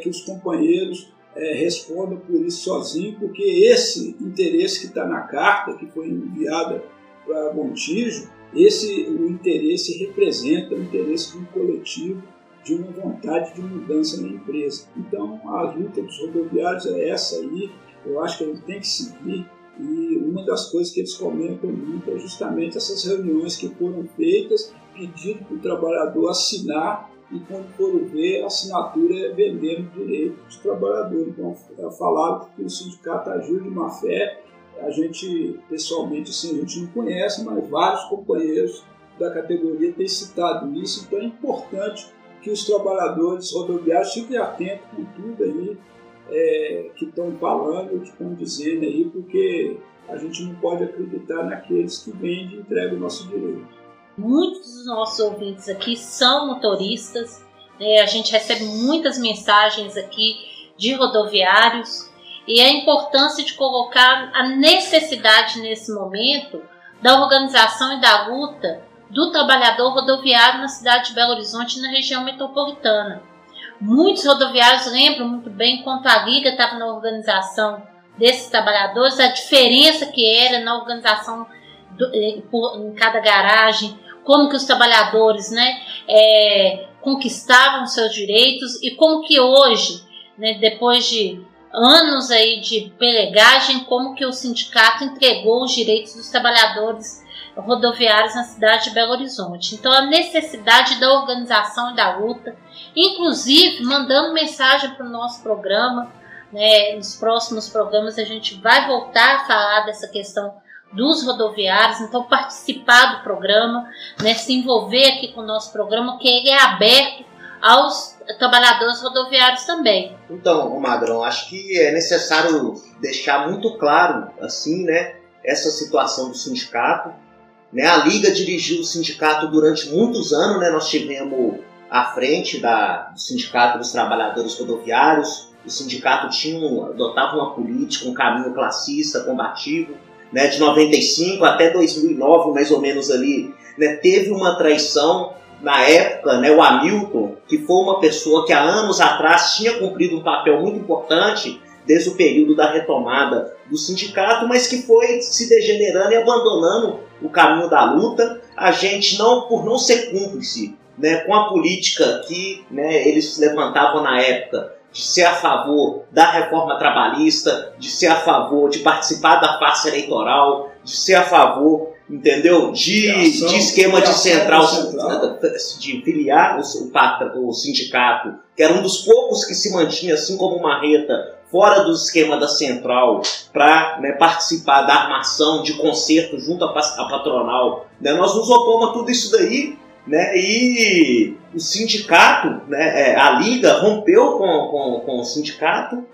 que os companheiros é, respondam por isso sozinhos, porque esse interesse que está na carta, que foi enviada para Montijo, esse o interesse representa o interesse de um coletivo, de uma vontade de mudança na empresa. Então, a luta dos rodoviários é essa aí, eu acho que a gente tem que seguir e uma das coisas que eles comentam muito é justamente essas reuniões que foram feitas, pedindo para o trabalhador assinar, e quando foram ver, a assinatura é vendendo direito dos trabalhadores. Então, é falaram que o sindicato agiu de má fé. A gente, pessoalmente, assim, a gente não conhece, mas vários companheiros da categoria têm citado isso. Então, é importante que os trabalhadores rodoviários fiquem atentos com tudo aí, é, que estão falando, que estão dizendo aí, porque a gente não pode acreditar naqueles que vendem e entregam o nosso direito. Muitos dos nossos ouvintes aqui são motoristas, né? a gente recebe muitas mensagens aqui de rodoviários e a importância de colocar a necessidade nesse momento da organização e da luta do trabalhador rodoviário na cidade de Belo Horizonte e na região metropolitana. Muitos rodoviários lembram muito bem quanto a Liga estava na organização desses trabalhadores, a diferença que era na organização do, eh, em cada garagem, como que os trabalhadores né, é, conquistavam seus direitos e como que hoje, né, depois de anos aí de pelegagem, como que o sindicato entregou os direitos dos trabalhadores rodoviários na cidade de Belo Horizonte. Então, a necessidade da organização e da luta inclusive mandando mensagem para o nosso programa. Né? Nos próximos programas a gente vai voltar a falar dessa questão dos rodoviários, então participar do programa, né? se envolver aqui com o nosso programa, que ele é aberto aos trabalhadores rodoviários também. Então, Magrão, acho que é necessário deixar muito claro assim, né, essa situação do sindicato. Né? A Liga dirigiu o sindicato durante muitos anos, né? nós tivemos à frente da, do Sindicato dos Trabalhadores Rodoviários. O sindicato tinha, adotava uma política, um caminho classista, combativo. Né, de 95 até 2009, mais ou menos ali, né, teve uma traição na época, né, o Hamilton, que foi uma pessoa que há anos atrás tinha cumprido um papel muito importante desde o período da retomada do sindicato, mas que foi se degenerando e abandonando o caminho da luta. A gente não, por não ser cúmplice né, com a política que né, eles levantavam na época de ser a favor da reforma trabalhista, de ser a favor de participar da farsa eleitoral, de ser a favor, entendeu? De, ação, de esquema de central, central, de filiar o, o, o sindicato, que era um dos poucos que se mantinha, assim como o Marreta, fora do esquema da central, para né, participar da armação de concerto junto à, patronal. Né? Nós nos opomos a tudo isso daí né? E o sindicato, né, é, a liga rompeu com, com, com o sindicato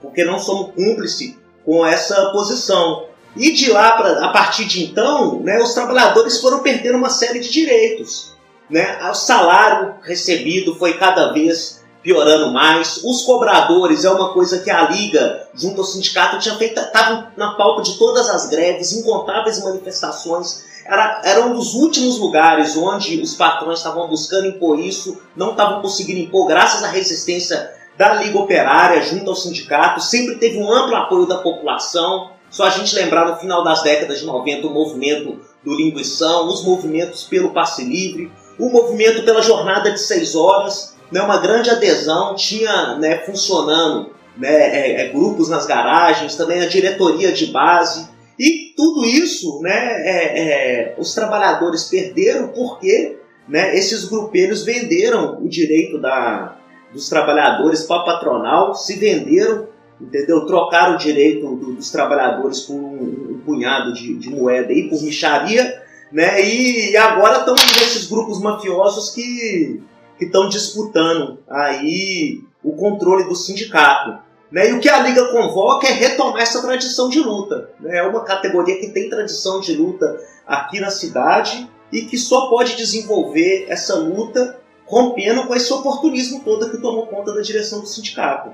porque não somos cúmplices com essa posição. E de lá, pra, a partir de então, né, os trabalhadores foram perdendo uma série de direitos. Né? O salário recebido foi cada vez piorando mais. Os cobradores é uma coisa que a Liga, junto ao sindicato, tinha feito, estava na pauta de todas as greves, incontáveis manifestações era, era um dos últimos lugares onde os patrões estavam buscando impor isso, não estavam conseguindo impor, graças à resistência da Liga Operária junto ao sindicato, sempre teve um amplo apoio da população. Só a gente lembrar no final das décadas de 90 o movimento do Linguição, os movimentos pelo passe livre, o movimento pela jornada de seis horas, né, uma grande adesão, tinha né, funcionando né, é, é, grupos nas garagens, também a diretoria de base. E tudo isso, né, é, é, os trabalhadores perderam porque né, esses grupelhos venderam o direito da, dos trabalhadores para patronal, se venderam, entendeu? Trocaram o direito do, dos trabalhadores por um, um punhado de, de, moeda aí, por micharia, né? E, e agora estão esses grupos mafiosos que estão disputando aí o controle do sindicato. Né? E o que a Liga convoca é retomar essa tradição de luta. Né? É uma categoria que tem tradição de luta aqui na cidade e que só pode desenvolver essa luta rompendo com esse oportunismo todo que tomou conta da direção do sindicato.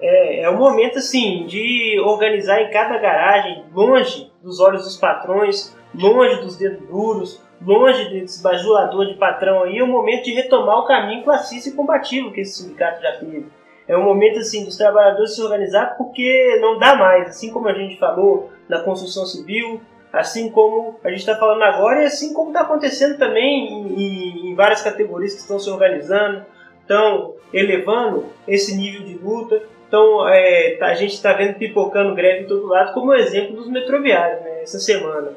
É, é um momento assim de organizar em cada garagem, longe dos olhos dos patrões, longe dos dedos duros, longe desse bajulador de patrão aí, é um momento de retomar o caminho classista e combativo que esse sindicato já teve. É um momento assim dos trabalhadores se organizar porque não dá mais, assim como a gente falou na construção civil, assim como a gente está falando agora e assim como está acontecendo também em, em, várias categorias que estão se organizando, estão elevando esse nível de luta. Então é, tá, a gente está vendo pipocando greve em todo lado, como exemplo dos metroviários né, essa semana.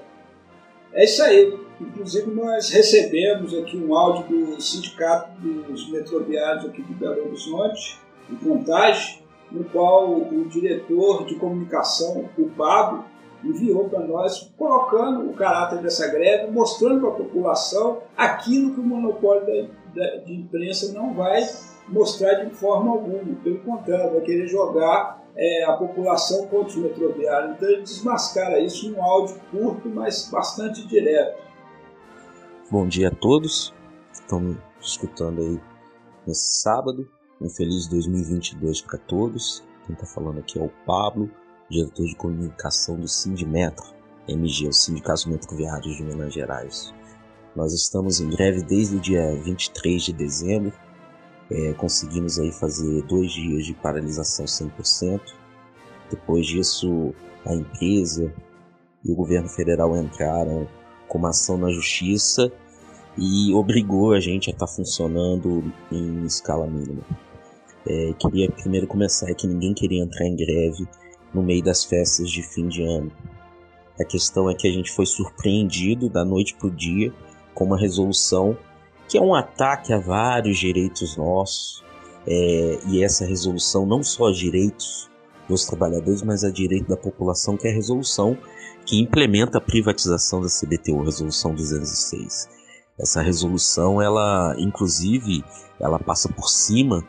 É isso aí. Inclusive nós recebemos aqui um áudio do Sindicato dos Metroviários aqui de Belo Horizonte, em Contagem, no qual o diretor de comunicação, o Pablo, enviou para nós, colocando o caráter dessa greve, mostrando para a população aquilo que o monopólio da, da, de imprensa não vai mostrar de forma alguma. Pelo contrário, vai querer jogar é, a população contra os metroviários. Então ele desmascara isso num áudio curto, mas bastante direto. Bom dia a todos que estão escutando aí nesse sábado. Um feliz 2022 para todos. Quem está falando aqui é o Pablo, diretor de comunicação do Sindimetro, MG, o Sindicato Metroviários de Minas Gerais. Nós estamos em greve desde o dia 23 de dezembro. É, conseguimos aí fazer dois dias de paralisação 100%. Depois disso, a empresa e o governo federal entraram com uma ação na justiça e obrigou a gente a estar tá funcionando em escala mínima. É, queria primeiro começar que ninguém queria entrar em greve no meio das festas de fim de ano. A questão é que a gente foi surpreendido da noite para o dia com uma resolução que é um ataque a vários direitos nossos. É, e essa resolução não só a direitos dos trabalhadores, mas a direito da população, que é a resolução que implementa a privatização da CBTU, resolução 206. Essa resolução, ela, inclusive, ela passa por cima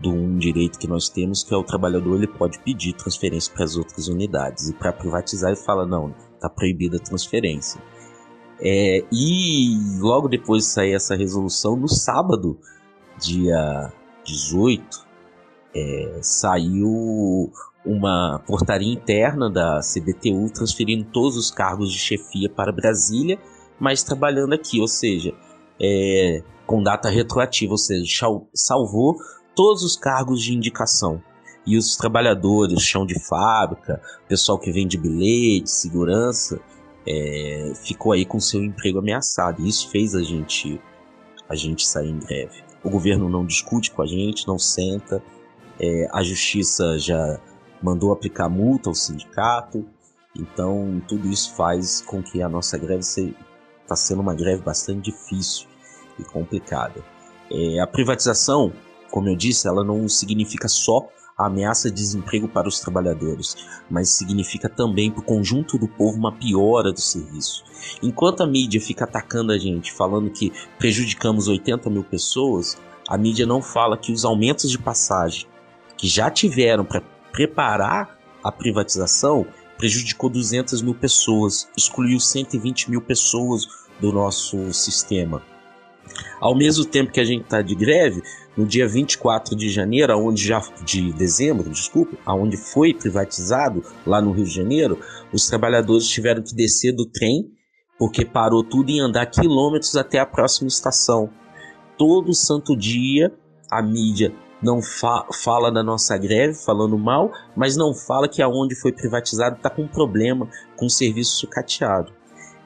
de um direito que nós temos, que é o trabalhador ele pode pedir transferência para as outras unidades. E para privatizar ele fala, não, está proibida a transferência. É, e logo depois de sair essa resolução, no sábado, dia 18, é, saiu uma portaria interna da CBTU transferindo todos os cargos de chefia para Brasília, mas trabalhando aqui, ou seja, é, com data retroativa, ou seja, salvou todos os cargos de indicação. E os trabalhadores, chão de fábrica, pessoal que vende bilhete, segurança, é, ficou aí com seu emprego ameaçado. E isso fez a gente, a gente sair em greve. O governo não discute com a gente, não senta. É, a justiça já mandou aplicar multa ao sindicato. Então, tudo isso faz com que a nossa greve está sendo uma greve bastante difícil e complicada. É, a privatização como eu disse, ela não significa só a ameaça de desemprego para os trabalhadores, mas significa também para o conjunto do povo uma piora do serviço. Enquanto a mídia fica atacando a gente, falando que prejudicamos 80 mil pessoas, a mídia não fala que os aumentos de passagem que já tiveram para preparar a privatização prejudicou 200 mil pessoas, excluiu 120 mil pessoas do nosso sistema. Ao mesmo tempo que a gente está de greve, no dia 24 de janeiro, aonde já de dezembro, desculpa, aonde foi privatizado lá no Rio de Janeiro, os trabalhadores tiveram que descer do trem porque parou tudo e andar quilômetros até a próxima estação. Todo santo dia a mídia não fa fala da nossa greve, falando mal, mas não fala que aonde foi privatizado está com problema com o serviço sucateado.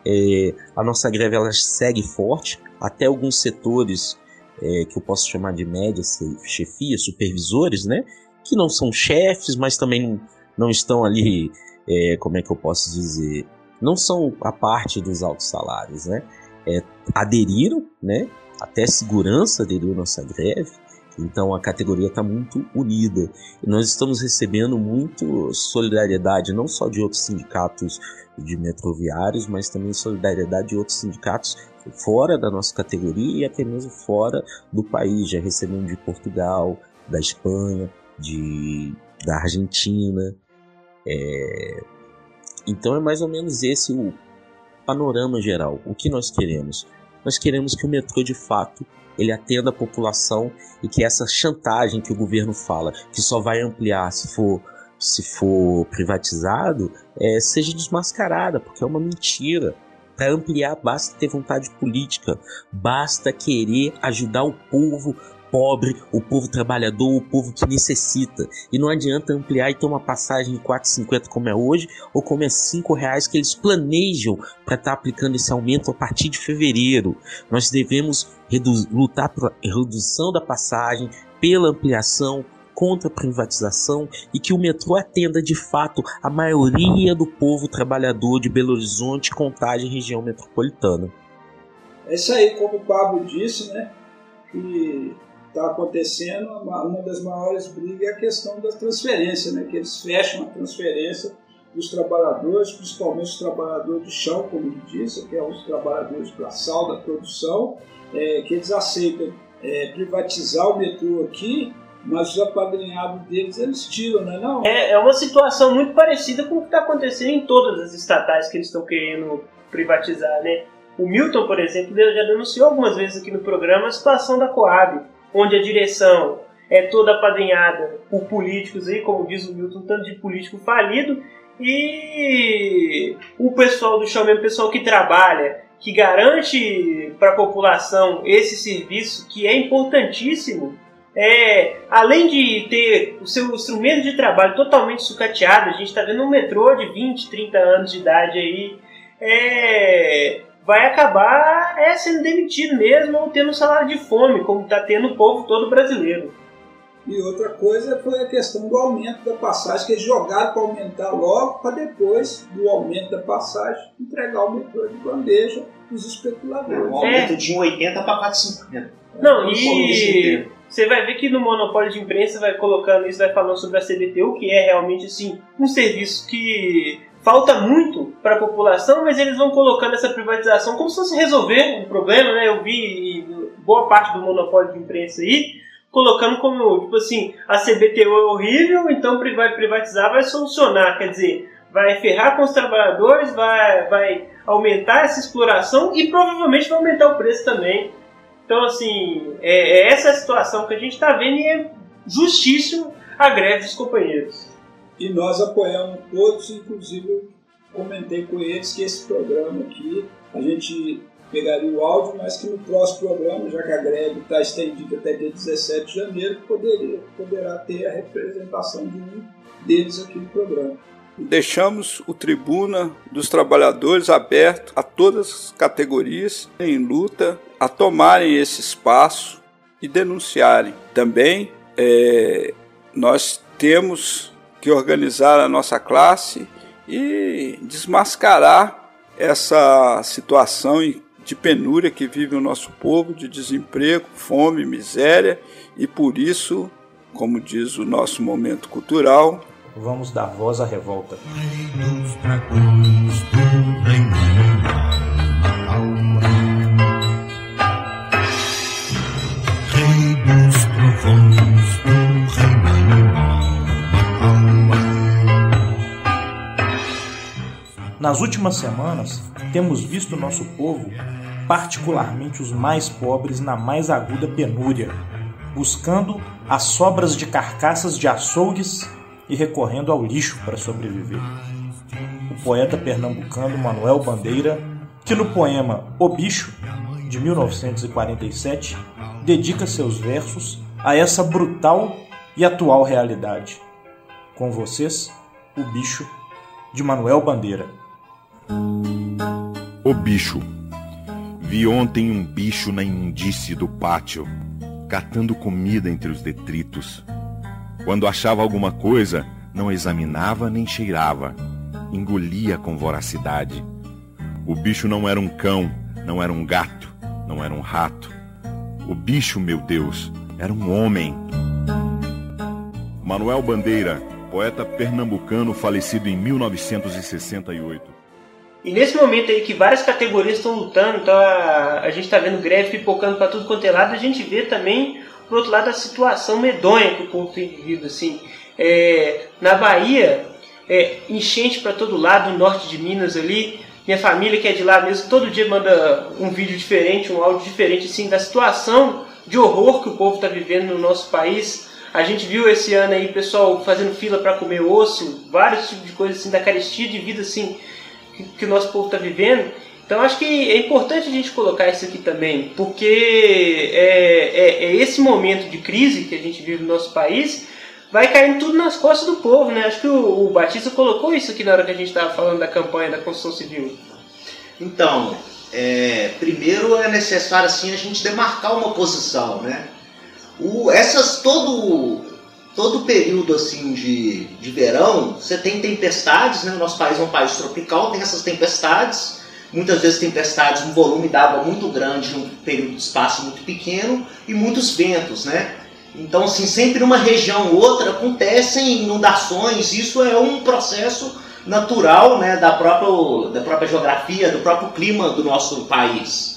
É, a nossa greve ela segue forte, até alguns setores é, que eu posso chamar de média chefia, supervisores, né? Que não são chefes, mas também não estão ali, é, como é que eu posso dizer, não são a parte dos altos salários, né? É, aderiram, né? Até segurança aderiu à nossa greve. Então a categoria está muito unida e nós estamos recebendo muito solidariedade, não só de outros sindicatos de metroviários, mas também solidariedade de outros sindicatos fora da nossa categoria e até mesmo fora do país. Já recebemos de Portugal, da Espanha, de, da Argentina. É... Então é mais ou menos esse o panorama geral. O que nós queremos? nós queremos que o metrô de fato ele atenda a população e que essa chantagem que o governo fala, que só vai ampliar se for se for privatizado, é, seja desmascarada, porque é uma mentira. Para ampliar, basta ter vontade política, basta querer ajudar o povo pobre, o povo trabalhador, o povo que necessita. E não adianta ampliar e ter uma passagem de 4,50 como é hoje, ou como é 5 reais que eles planejam para estar tá aplicando esse aumento a partir de fevereiro. Nós devemos lutar pela redução da passagem, pela ampliação, contra a privatização e que o metrô atenda de fato a maioria do povo trabalhador de Belo Horizonte, Contagem região metropolitana. É isso aí, como o Pablo disse, né? Que está acontecendo uma, das maiores brigas é a questão da transferência, né? Que eles fecham a transferência dos trabalhadores, principalmente os trabalhadores de chão, como ele disse, que é os trabalhadores braçal da produção, é, que eles aceitam é, privatizar o metrô aqui mas os apadrinhados deles eles tiram, não é não? É, é uma situação muito parecida com o que está acontecendo em todas as estatais que eles estão querendo privatizar, né? O Milton, por exemplo, já denunciou algumas vezes aqui no programa a situação da Coab, onde a direção é toda apadrinhada por políticos aí, como diz o Milton, tanto de político falido, e o pessoal do chão mesmo, o pessoal que trabalha, que garante para a população esse serviço que é importantíssimo, é, além de ter o seu instrumento de trabalho totalmente sucateado, a gente está vendo um metrô de 20, 30 anos de idade aí, é, vai acabar é, sendo demitido mesmo ou tendo um salário de fome, como está tendo o povo todo brasileiro. E outra coisa foi a questão do aumento da passagem, que eles jogaram para aumentar logo, para depois do aumento da passagem entregar o metrô de bandeja para os especuladores. Um aumento é. de 80 para 4,50. Não, e você vai ver que no monopólio de imprensa vai colocando isso, vai falando sobre a CBTU, que é realmente assim um serviço que falta muito para a população, mas eles vão colocando essa privatização como se fosse resolver um problema, né? Eu vi boa parte do monopólio de imprensa aí colocando como, tipo assim, a CBTU é horrível, então vai privatizar, vai solucionar, quer dizer, vai ferrar com os trabalhadores, vai, vai aumentar essa exploração e provavelmente vai aumentar o preço também. Então, assim, é, é essa a situação que a gente está vendo e é justíssimo a greve dos companheiros. E nós apoiamos todos, inclusive eu comentei com eles que esse programa aqui, a gente pegaria o áudio, mas que no próximo programa, já que a greve está estendida até dia 17 de janeiro, poderia, poderá ter a representação de um deles aqui no programa. Deixamos o Tribuna dos Trabalhadores aberto a todas as categorias em luta a tomarem esse espaço e denunciarem. Também é, nós temos que organizar a nossa classe e desmascarar essa situação de penúria que vive o nosso povo, de desemprego, fome, miséria, e por isso, como diz o nosso momento cultural, vamos dar voz à revolta. Nas últimas semanas, temos visto nosso povo, particularmente os mais pobres, na mais aguda penúria, buscando as sobras de carcaças de açougues e recorrendo ao lixo para sobreviver. O poeta pernambucano Manuel Bandeira, que no poema O Bicho, de 1947, dedica seus versos a essa brutal e atual realidade. Com vocês, O Bicho, de Manuel Bandeira. O bicho. Vi ontem um bicho na imundície do pátio, catando comida entre os detritos. Quando achava alguma coisa, não examinava nem cheirava, engolia com voracidade. O bicho não era um cão, não era um gato, não era um rato. O bicho, meu Deus, era um homem. Manuel Bandeira, poeta pernambucano falecido em 1968. E nesse momento aí que várias categorias estão lutando, então a, a gente está vendo greve pipocando para tudo quanto é lado, a gente vê também, por outro lado, a situação medonha que o povo tem vivido. Assim. É, na Bahia, é, enchente para todo lado, no norte de Minas ali, minha família que é de lá mesmo, todo dia manda um vídeo diferente, um áudio diferente, assim, da situação de horror que o povo está vivendo no nosso país. A gente viu esse ano aí pessoal fazendo fila para comer osso, vários tipos de coisas assim, da carestia de vida assim que, o nosso povo está vivendo. Então acho que é importante a gente colocar isso aqui também, porque é, é, é, esse momento de crise que a gente vive no nosso país vai caindo tudo nas costas do povo, né? Acho que o, o Batista colocou isso aqui na hora que a gente estava falando da campanha da construção civil. Então, é, primeiro é necessário assim a gente demarcar uma posição, né? O, essas todo todo período assim de, de verão você tem tempestades, né? O nosso país é um país tropical, tem essas tempestades muitas vezes tempestades, um volume d'água muito grande num período de espaço muito pequeno e muitos ventos, né? Então, assim, sempre numa região ou outra acontecem inundações, isso é um processo natural né, da, própria, da própria geografia, do próprio clima do nosso país.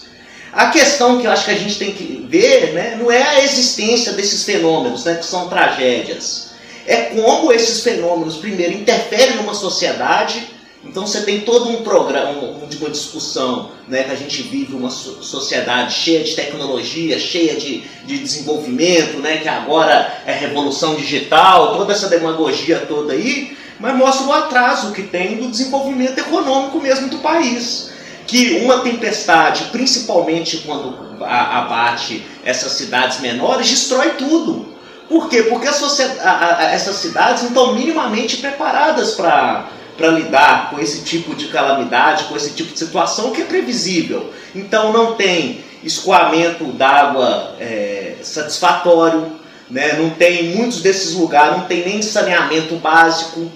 A questão que eu acho que a gente tem que ver né, não é a existência desses fenômenos, né, que são tragédias. É como esses fenômenos, primeiro, interferem numa sociedade, então você tem todo um programa, uma discussão, né, que a gente vive uma sociedade cheia de tecnologia, cheia de, de desenvolvimento, né, que agora é revolução digital, toda essa demagogia toda aí, mas mostra o atraso que tem do desenvolvimento econômico mesmo do país. Que uma tempestade, principalmente quando abate essas cidades menores, destrói tudo. Por quê? Porque a a, essas cidades não estão minimamente preparadas para para lidar com esse tipo de calamidade, com esse tipo de situação que é previsível. Então não tem escoamento d'água é, satisfatório, né? não tem muitos desses lugares, não tem nem saneamento básico.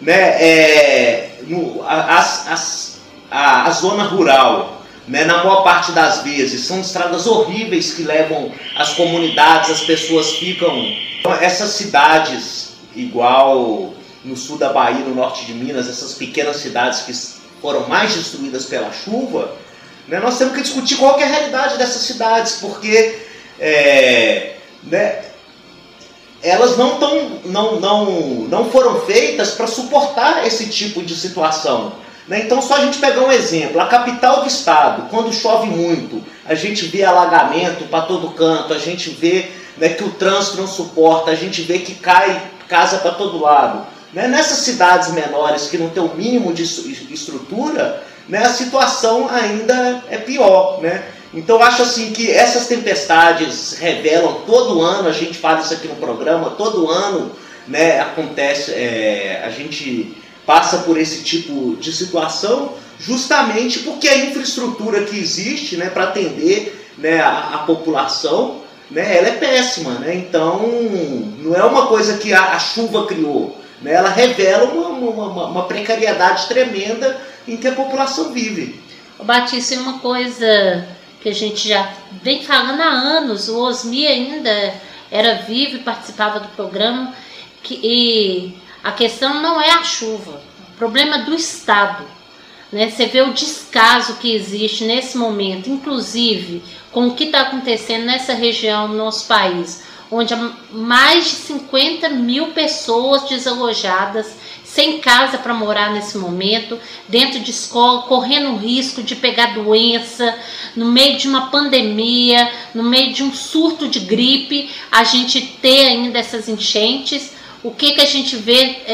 Né? É, no, a, a, a, zona rural, né? na maior parte das vezes, são estradas horríveis que levam as comunidades, as pessoas ficam. Então, essas cidades, igual no sul da Bahia, no norte de Minas, essas pequenas cidades que foram mais destruídas pela chuva, né, nós temos que discutir qual é a realidade dessas cidades, porque é, né, elas não, tão, não, não, não foram feitas para suportar esse tipo de situação. Né? Então, só a gente pegar um exemplo: a capital do estado, quando chove muito, a gente vê alagamento para todo canto, a gente vê né, que o trânsito não suporta, a gente vê que cai casa para todo lado. Né? Nessas cidades menores que não tem o mínimo de estrutura, né, a situação ainda é pior. Né? Então acho assim que essas tempestades revelam todo ano, a gente fala isso aqui no programa, todo ano né, acontece, é, a gente passa por esse tipo de situação, justamente porque a infraestrutura que existe né, para atender né, a, a população né, ela é péssima. Né? Então não é uma coisa que a, a chuva criou. Né? Ela revela uma, uma, uma, precariedade tremenda em que a população vive. O Batista, uma coisa que a gente já vem falando há anos, o Osmi ainda era vivo e participava do programa, que, e a questão não é a chuva, o problema é do Estado. Né? Você vê o descaso que existe nesse momento, inclusive com o que está acontecendo nessa região no nosso país onde há mais de 50 mil pessoas desalojadas, sem casa para morar nesse momento, dentro de escola, correndo risco de pegar doença, no meio de uma pandemia, no meio de um surto de gripe, a gente ter ainda essas enchentes. O que, que a gente vê é,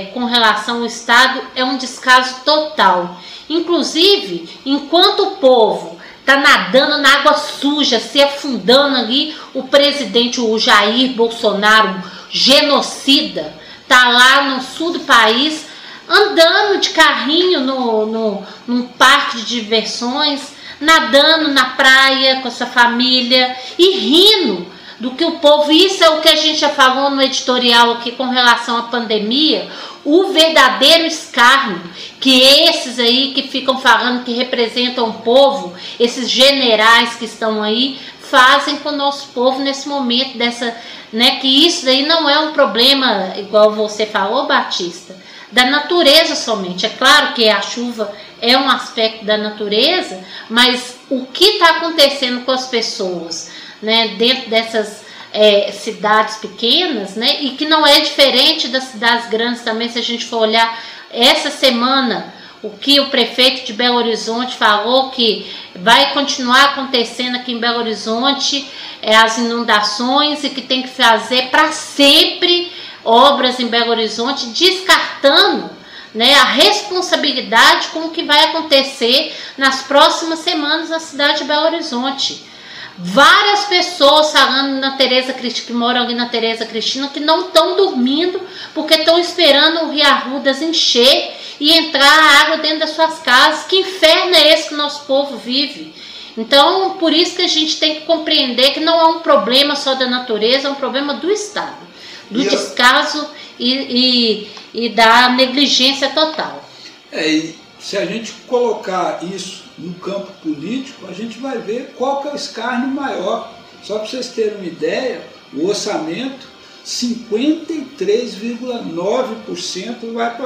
é, com relação ao Estado é um descaso total. Inclusive, enquanto o povo tá nadando na água suja, se afundando ali. O presidente, o Jair Bolsonaro, genocida, tá lá no sul do país, andando de carrinho no, no, num parque de diversões, nadando na praia com essa família e rindo do que o povo. Isso é o que a gente já falou no editorial aqui com relação à pandemia o verdadeiro escárnio que esses aí que ficam falando que representam o povo, esses generais que estão aí, fazem com o nosso povo nesse momento dessa, né, que isso aí não é um problema igual você falou, Batista, da natureza somente. É claro que a chuva é um aspecto da natureza, mas o que está acontecendo com as pessoas, né, dentro dessas é, cidades pequenas, né? E que não é diferente das cidades grandes também, se a gente for olhar essa semana, o que o prefeito de Belo Horizonte falou que vai continuar acontecendo aqui em Belo Horizonte é, as inundações e que tem que fazer para sempre obras em Belo Horizonte, descartando né, a responsabilidade com o que vai acontecer nas próximas semanas na cidade de Belo Horizonte. Várias pessoas falando na Tereza Cristina, que moram ali na Tereza Cristina, que não estão dormindo porque estão esperando o Rio Arrudas encher e entrar a água dentro das suas casas. Que inferno é esse que o nosso povo vive? Então, por isso que a gente tem que compreender que não é um problema só da natureza, é um problema do Estado, do e descaso e, e, e, da negligência total. É, e se a gente colocar isso no campo político, a gente vai ver qual que é o escárnio maior. Só para vocês terem uma ideia, o orçamento, 53,9% vai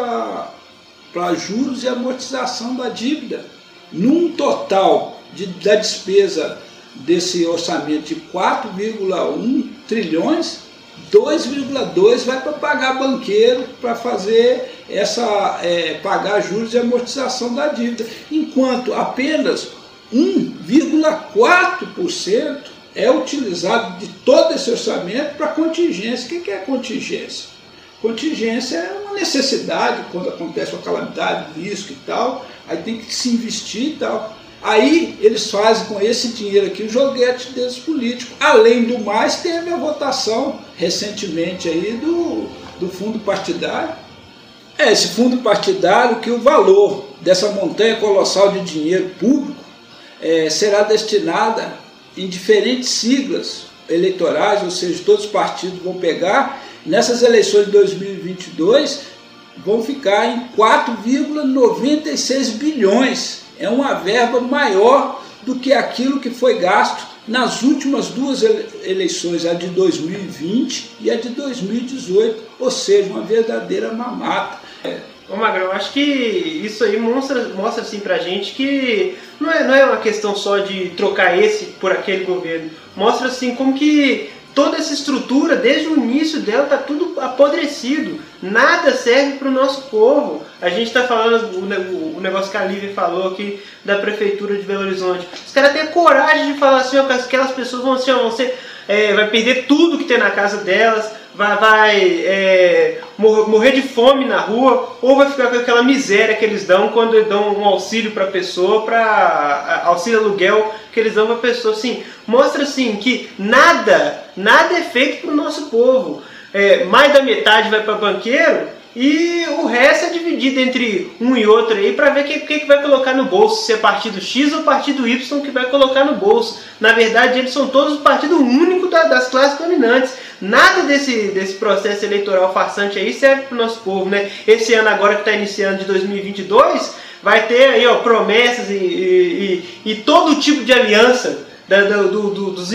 para juros e amortização da dívida. Num total de, da despesa desse orçamento de 4,1 trilhões, 2,2 vai para pagar banqueiro, para fazer essa é, pagar juros e amortização da dívida, enquanto apenas 1,4% é utilizado de todo esse orçamento para contingência. O que é contingência? Contingência é uma necessidade quando acontece uma calamidade, risco e tal, aí tem que se investir e tal. Aí eles fazem com esse dinheiro aqui o joguete deles políticos. Além do mais, teve a votação recentemente aí do, do fundo partidário. É esse fundo partidário que o valor dessa montanha colossal de dinheiro público é, será destinada em diferentes siglas eleitorais, ou seja, todos os partidos vão pegar. Nessas eleições de 2022 vão ficar em 4,96 bilhões é uma verba maior do que aquilo que foi gasto nas últimas duas eleições, a de 2020 e a de 2018, ou seja, uma verdadeira mamata. É. Ô Magrão, acho que isso aí mostra, mostra assim pra gente que não é, não é uma questão só de trocar esse por aquele governo. Mostra assim como que toda essa estrutura, desde o início dela, está tudo apodrecido. Nada serve para o nosso povo. A gente está falando, o, negócio que a Lívia falou aqui da Prefeitura de Belo Horizonte. Os caras têm a coragem de falar assim, ó, que aquelas pessoas vão, assim, vão ser, é, vai perder tudo que tem na casa delas, vai, vai é, morrer de fome na rua, ou vai ficar com aquela miséria que eles dão quando dão um auxílio para a pessoa, para auxílio aluguel que eles dão para a pessoa. Assim, mostra assim que nada, nada é feito para o nosso povo. É, mais da metade vai para banqueiro e o resto é dividido entre um e outro aí para ver o que, que, que, vai colocar no bolso, se é partido X ou partido Y que vai colocar no bolso. Na verdade, eles são todos o partido único da, das classes dominantes. Nada desse, desse processo eleitoral farsante aí serve para o nosso povo, né? Esse ano agora que está iniciando de 2022, vai ter aí ó, promessas e, e, e, e todo tipo de aliança da, do, do, dos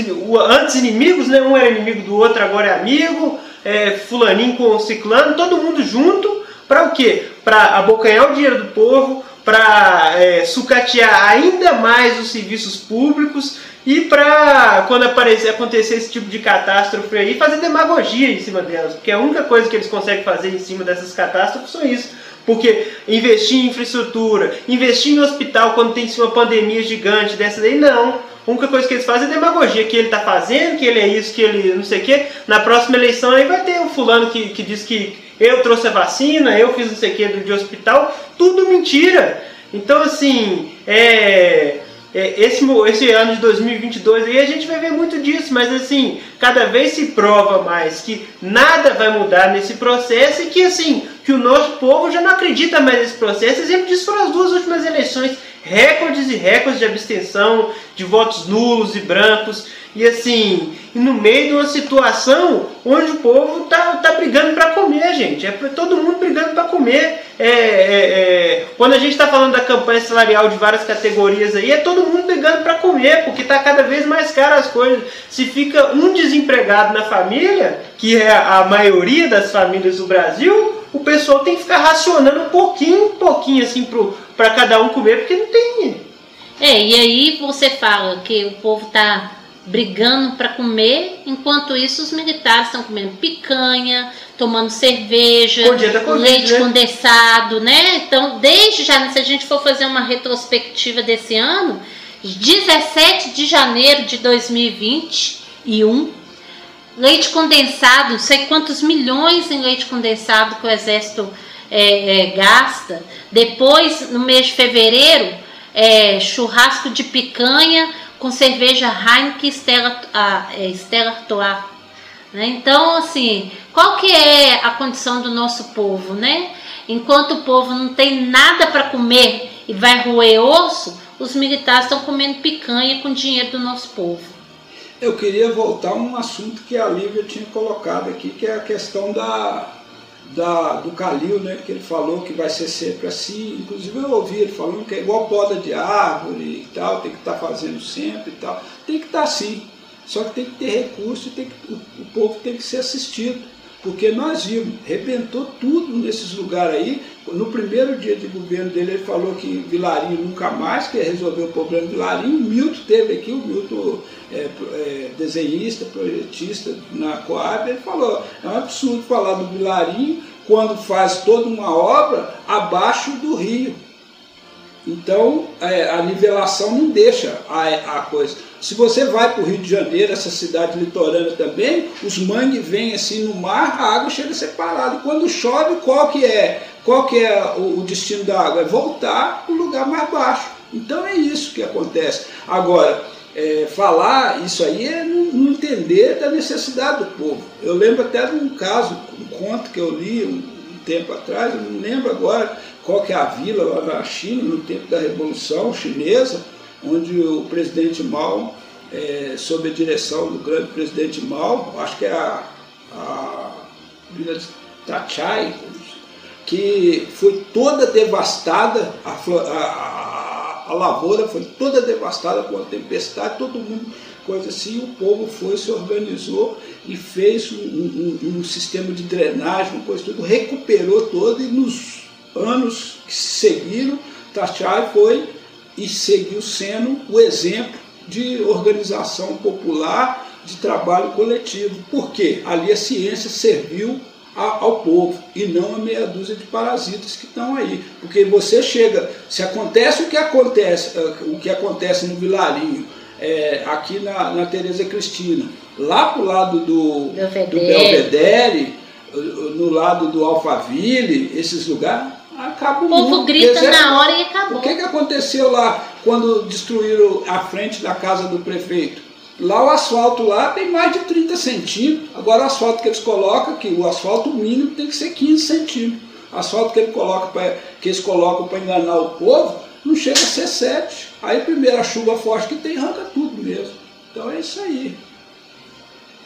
antes inimigos, né? Um era inimigo do outro, agora é amigo é, fulaninho com ciclano, todo mundo junto, para o quê? Para abocanhar o dinheiro do povo, para é, sucatear ainda mais os serviços públicos e para, quando aparecer, acontecer esse tipo de catástrofe aí, fazer demagogia em cima delas. Porque a única coisa que eles conseguem fazer em cima dessas catástrofes são isso. Porque investir em infraestrutura, investir em hospital quando tem uma pandemia gigante dessas aí, não a única coisa que eles fazem é demagogia, que ele está fazendo, que ele é isso, que ele não sei o quê. Na próxima eleição aí vai ter o um fulano que, que diz que eu trouxe a vacina, eu fiz não sei o quê de hospital. Tudo mentira. Então, assim, é, é, esse, esse ano de 2022 aí a gente vai ver muito disso, mas assim, cada vez se prova mais que nada vai mudar nesse processo e que assim, que o nosso povo já não acredita mais nesse processo. Exemplo disso foram as duas últimas eleições recordes e recordes de abstenção, de votos nulos e brancos, e assim, e no meio de uma situação onde o povo tá, tá brigando para comer, gente. É todo mundo brigando para comer. É, é, é, quando a gente está falando da campanha salarial de várias categorias aí, é todo mundo brigando para comer, porque está cada vez mais caro as coisas. Se fica um desempregado na família, que é a maioria das famílias do Brasil, o pessoal tem que ficar racionando um pouquinho, um pouquinho assim para cada um comer, porque não tem. É, e aí você fala que o povo tá brigando para comer, enquanto isso os militares estão comendo picanha, tomando cerveja, leite né? condensado, né? Então, desde já, se a gente for fazer uma retrospectiva desse ano, 17 de janeiro de 2021, leite condensado, sei quantos milhões em leite condensado que o exército é, é, gasta. Depois, no mês de fevereiro, é, churrasco de picanha com cerveja Heineken Stella, a, é, Stella Artois. Né? Então, assim, qual que é a condição do nosso povo, né? Enquanto o povo não tem nada para comer e vai roer osso, os militares estão comendo picanha com dinheiro do nosso povo. Eu queria voltar a um assunto que a Lívia tinha colocado aqui, que é a questão da, da, do Calil, né, que ele falou que vai ser sempre assim. Inclusive eu ouvi ele falando que é igual poda de árvore e tal, tem que estar tá fazendo sempre e tal. Tem que estar tá assim. Só que tem que ter recurso e tem que, o, o povo tem que ser assistido. Porque nós vimos, rebentou tudo nesses lugares aí. No primeiro dia de governo dele, ele falou que Vilarinho nunca mais quer resolver o problema de Vilarinho. O Milton teve aqui, o Milton é, é, desenhista, projetista na Coab, ele falou, é um absurdo falar do Vilarinho quando faz toda uma obra abaixo do rio. Então, é, a nivelação não deixa a, a coisa. Se você vai para o Rio de Janeiro, essa cidade litorânea também, os mangues vêm assim no mar, a água chega separada. E quando chove, qual que é, qual que é o, o destino da água? É voltar para o lugar mais baixo. Então é isso que acontece. Agora, é, falar isso aí é não, não, entender da necessidade do povo. Eu lembro até de um caso, um conto que eu li um, um tempo atrás, eu não lembro agora qual que é a vila lá na China, no tempo da Revolução Chinesa, onde o presidente Mao, é, sob a direção do grande presidente Mao, acho que é a, a vila de Tachai, que foi toda devastada, a, a, a, lavoura foi toda devastada com a tempestade, todo mundo, coisa assim, o povo foi, se organizou e fez um, um, um sistema de drenagem, uma coisa tudo, recuperou todo e nos anos que seguiram, Tachai foi e seguiu sendo o exemplo de organização popular, de trabalho coletivo. Porque ali a ciência serviu ao povo e não a meia dúzia de parasitas que estão aí. Porque você chega, se acontece o que acontece, eh, o que acontece no Vilarinho, é, aqui na, na Tereza Cristina, lá para o lado do Belvedere. do Belvedere, eh, no lado do Alphaville, esses lugares, acaba o povo mundo. grita na hora e acabou. O que, que aconteceu lá quando destruíram a frente da casa do prefeito? Lá o asfalto lá tem mais de 30 centímetros. Agora o asfalto que eles colocam, que o asfalto mínimo tem que ser 15 centímetros. O asfalto que, ele coloca pra, que eles colocam para enganar o povo não chega a ser 7. Aí primeira chuva forte que tem arranca tudo mesmo. Então é isso aí.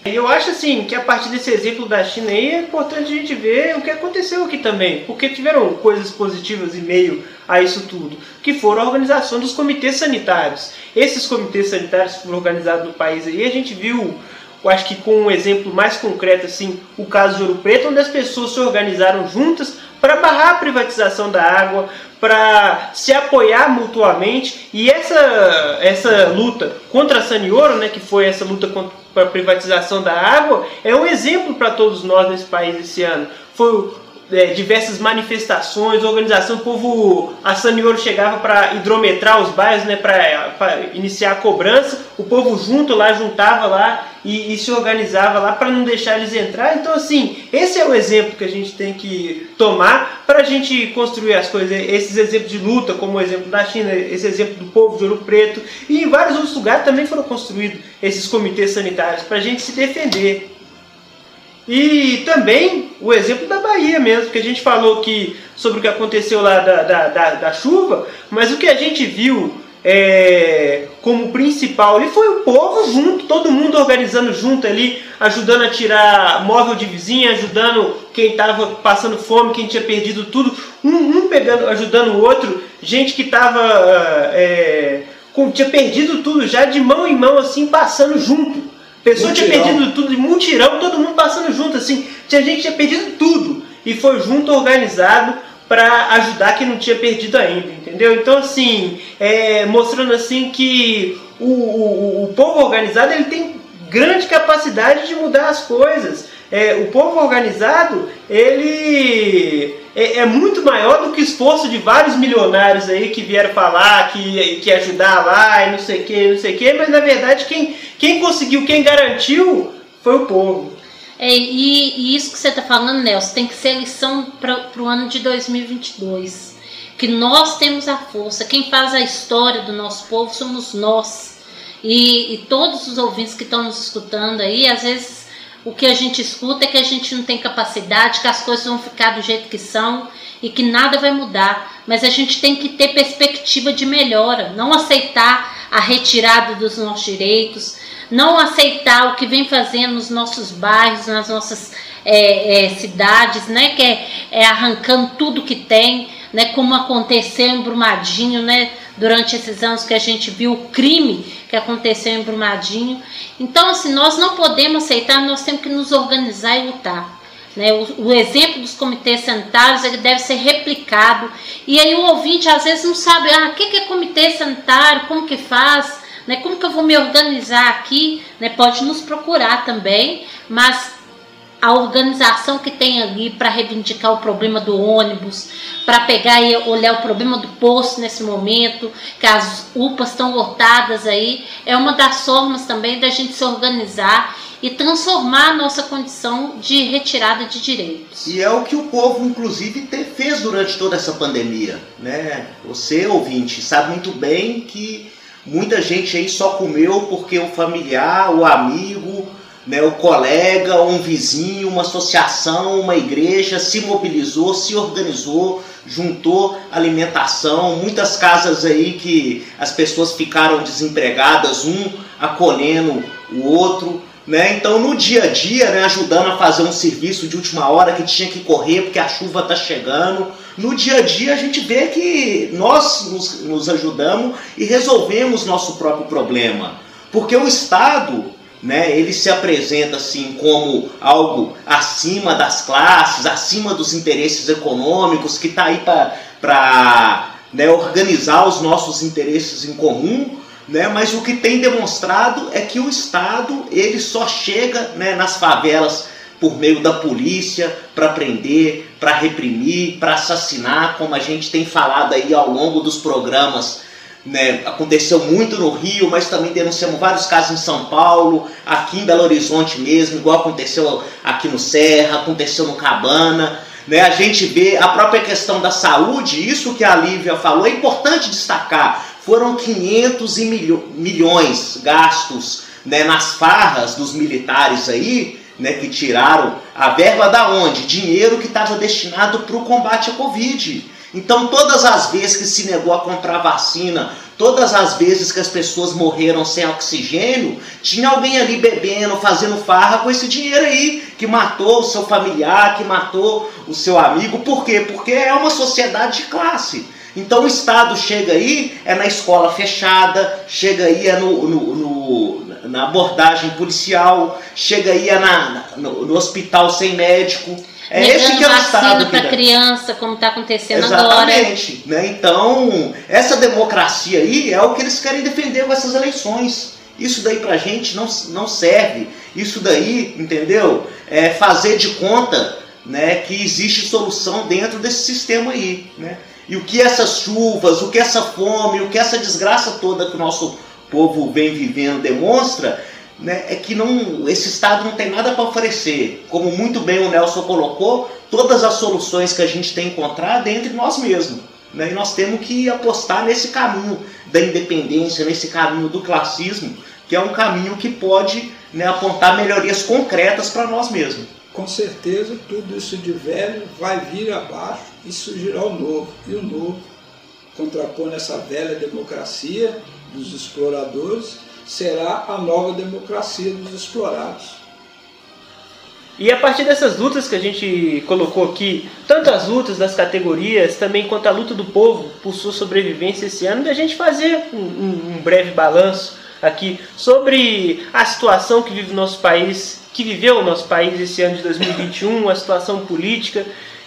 Eu acho assim que a partir desse exemplo da China aí é importante a gente ver o que aconteceu aqui também, porque tiveram coisas positivas em meio a isso tudo, que foram a organização dos comitês sanitários. Esses comitês sanitários foram organizados no país aí, a gente viu, eu acho que com um exemplo mais concreto assim, o caso de Ouro Preto, onde as pessoas se organizaram juntas para barrar a privatização da água, para se apoiar mutuamente e essa, essa luta contra a Sanioro, né, que foi essa luta para a privatização da água, é um exemplo para todos nós nesse país esse ano. Foi é, diversas manifestações, organização, o povo, a Sanioro chegava para hidrometrar os bairros, né, para iniciar a cobrança, o povo junto lá, juntava lá e, e se organizava lá para não deixar eles entrar. Então, assim, esse é o exemplo que a gente tem que tomar para a gente construir as coisas. Esses exemplos de luta, como o exemplo da China, esse exemplo do povo de Ouro Preto, e em vários outros lugares também foram construídos esses comitês sanitários para a gente se defender. E também o exemplo da Bahia mesmo, que a gente falou que sobre o que aconteceu lá da, da, da, da chuva, mas o que a gente viu é, como principal ali foi o povo junto, todo mundo organizando junto ali, ajudando a tirar móvel de vizinha, ajudando quem estava passando fome, quem tinha perdido tudo, um, um pegando, ajudando o outro, gente que estava é, tinha perdido tudo já de mão em mão assim passando junto. Pessoa tinha perdido tudo, de mutirão, todo mundo passando junto, assim. Tinha gente que tinha perdido tudo. E foi junto, organizado, para ajudar quem não tinha perdido ainda, entendeu? Então, assim, é, mostrando assim que o, o, o povo organizado ele tem grande capacidade de mudar as coisas. É, o povo organizado ele é, é, muito maior do que o esforço de vários milionários aí que vieram falar que, que ajudar lá e não sei que, não sei que, mas na verdade quem, quem conseguiu, quem garantiu foi o povo. É, e, e, isso que você está falando, Nelson, tem que ser lição para o ano de 2022. Que nós temos a força, quem faz a história do nosso povo somos nós. E, e todos os ouvintes que estão nos escutando aí, às vezes o que a gente escuta é que a gente não tem capacidade, que as coisas vão ficar do jeito que são e que nada vai mudar. Mas a gente tem que ter perspectiva de melhora, não aceitar a retirada dos nossos direitos, não aceitar o que vem fazendo nos nossos bairros, nas nossas é, é, cidades, né, que é, é, arrancando tudo que tem, né, como aconteceu em Brumadinho, né, durante esses anos que a gente viu o crime que aconteceu em Brumadinho. Então, assim, nós não podemos aceitar, nós temos que nos organizar e lutar. Né? O, o, exemplo dos comitês sanitários ele deve ser replicado. E aí o ouvinte às vezes não sabe, ah, o que é comitê sanitário, como que faz? né? Como que eu vou me organizar aqui? Né? Pode nos procurar também, mas a organização que tem ali para reivindicar o problema do ônibus, para pegar e olhar o problema do posto nesse momento, que as UPAs estão lotadas aí, é uma das formas também da gente se organizar e transformar a nossa condição de retirada de direitos. E é o que o povo, inclusive, fez durante toda essa pandemia. Né? Você, ouvinte, sabe muito bem que Muita gente aí só comeu porque o familiar, o amigo, né, o colega, um vizinho, uma associação, uma igreja se mobilizou, se organizou, juntou alimentação. Muitas casas aí que as pessoas ficaram desempregadas, um acolhendo o outro. Né? Então, no dia a dia, né, ajudando a fazer um serviço de última hora que tinha que correr porque a chuva está chegando. No dia a dia, a gente vê que nós nos, nos ajudamos e resolvemos nosso próprio problema. Porque o Estado, né, ele se apresenta assim como algo acima das classes, acima dos interesses econômicos, que está aí para né, organizar os nossos interesses em comum, né? Mas o que tem demonstrado é que o Estado ele só chega né, nas favelas por meio da polícia para prender, para reprimir, para assassinar, como a gente tem falado aí ao longo dos programas. Né? Aconteceu muito no Rio, mas também denunciamos vários casos em São Paulo, aqui em Belo Horizonte mesmo, igual aconteceu aqui no Serra, aconteceu no Cabana. Né? A gente vê a própria questão da saúde, isso que a Lívia falou, é importante destacar foram 500 e milhões gastos né, nas farras dos militares aí, né, que tiraram a verba da onde? Dinheiro que estava destinado para o combate à Covid. Então, todas as vezes que se negou a comprar vacina, todas as vezes que as pessoas morreram sem oxigênio, tinha alguém ali bebendo, fazendo farra com esse dinheiro aí, que matou o seu familiar, que matou o seu amigo. Por quê? Porque é uma sociedade de classe. Então o Estado chega aí, é na escola fechada, chega aí é no, no, no na abordagem policial, chega aí é na, no, no hospital sem médico. É Negando esse que é o Estado. para criança, como está acontecendo Exatamente, agora. Né? Então, essa democracia aí é o que eles querem defender com essas eleições. Isso daí pra gente não, não serve. Isso daí, entendeu? É fazer de conta né, que existe solução dentro desse sistema aí. Né? E o que essas chuvas, o que essa fome, o que essa desgraça toda que o nosso povo vem vivendo demonstra, né, é que não, esse Estado não tem nada para oferecer. Como muito bem o Nelson colocou, todas as soluções que a gente tem encontrado é entre nós mesmos. Né, e nós temos que apostar nesse caminho da independência, nesse caminho do classismo, que é um caminho que pode né, apontar melhorias concretas para nós mesmos com certeza tudo isso de velho vai vir abaixo e surgirá o novo. E o novo, contrapondo essa velha democracia dos exploradores, será a nova democracia dos explorados. E a partir dessas lutas que a gente colocou aqui, tanto as lutas das categorias, também quanto a luta do povo por sua sobrevivência esse ano, a gente fazer um, um, um breve balanço aqui sobre a situação que vive o nosso país que viveu o nosso país esse ano de 2021, a situação política,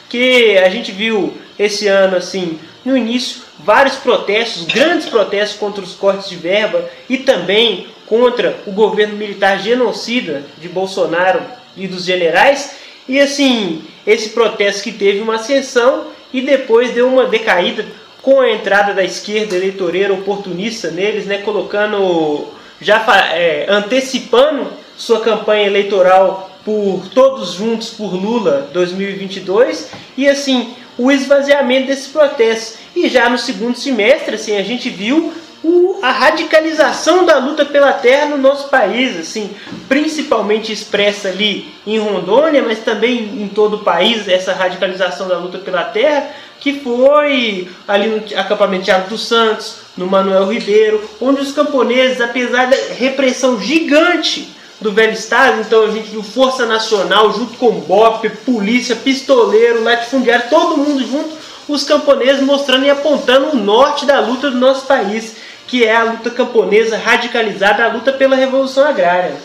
que a gente viu esse ano, assim, no início, vários protestos, grandes protestos contra os cortes de verba e também contra o governo militar genocida de Bolsonaro e dos generais. E assim, esse protesto que teve uma ascensão e depois deu uma decaída com a entrada da esquerda eleitoreira oportunista neles, né, colocando, já é, antecipando sua campanha eleitoral por Todos Juntos por Lula 2022 e assim o esvaziamento desses protestos. E já no segundo semestre, assim, a gente viu o, a radicalização da luta pela terra no nosso país, assim, principalmente expressa ali em Rondônia, mas também em todo o país, essa radicalização da luta pela terra, que foi ali no acampamento Tiago dos Santos, no Manuel Ribeiro, onde os camponeses, apesar da repressão gigante do velho Estado, então a gente viu Força Nacional junto com BOP, polícia, pistoleiro, latifundiário, todo mundo junto, os camponeses mostrando e apontando o norte da luta do nosso país, que é a luta camponesa radicalizada, a luta pela revolução agrária.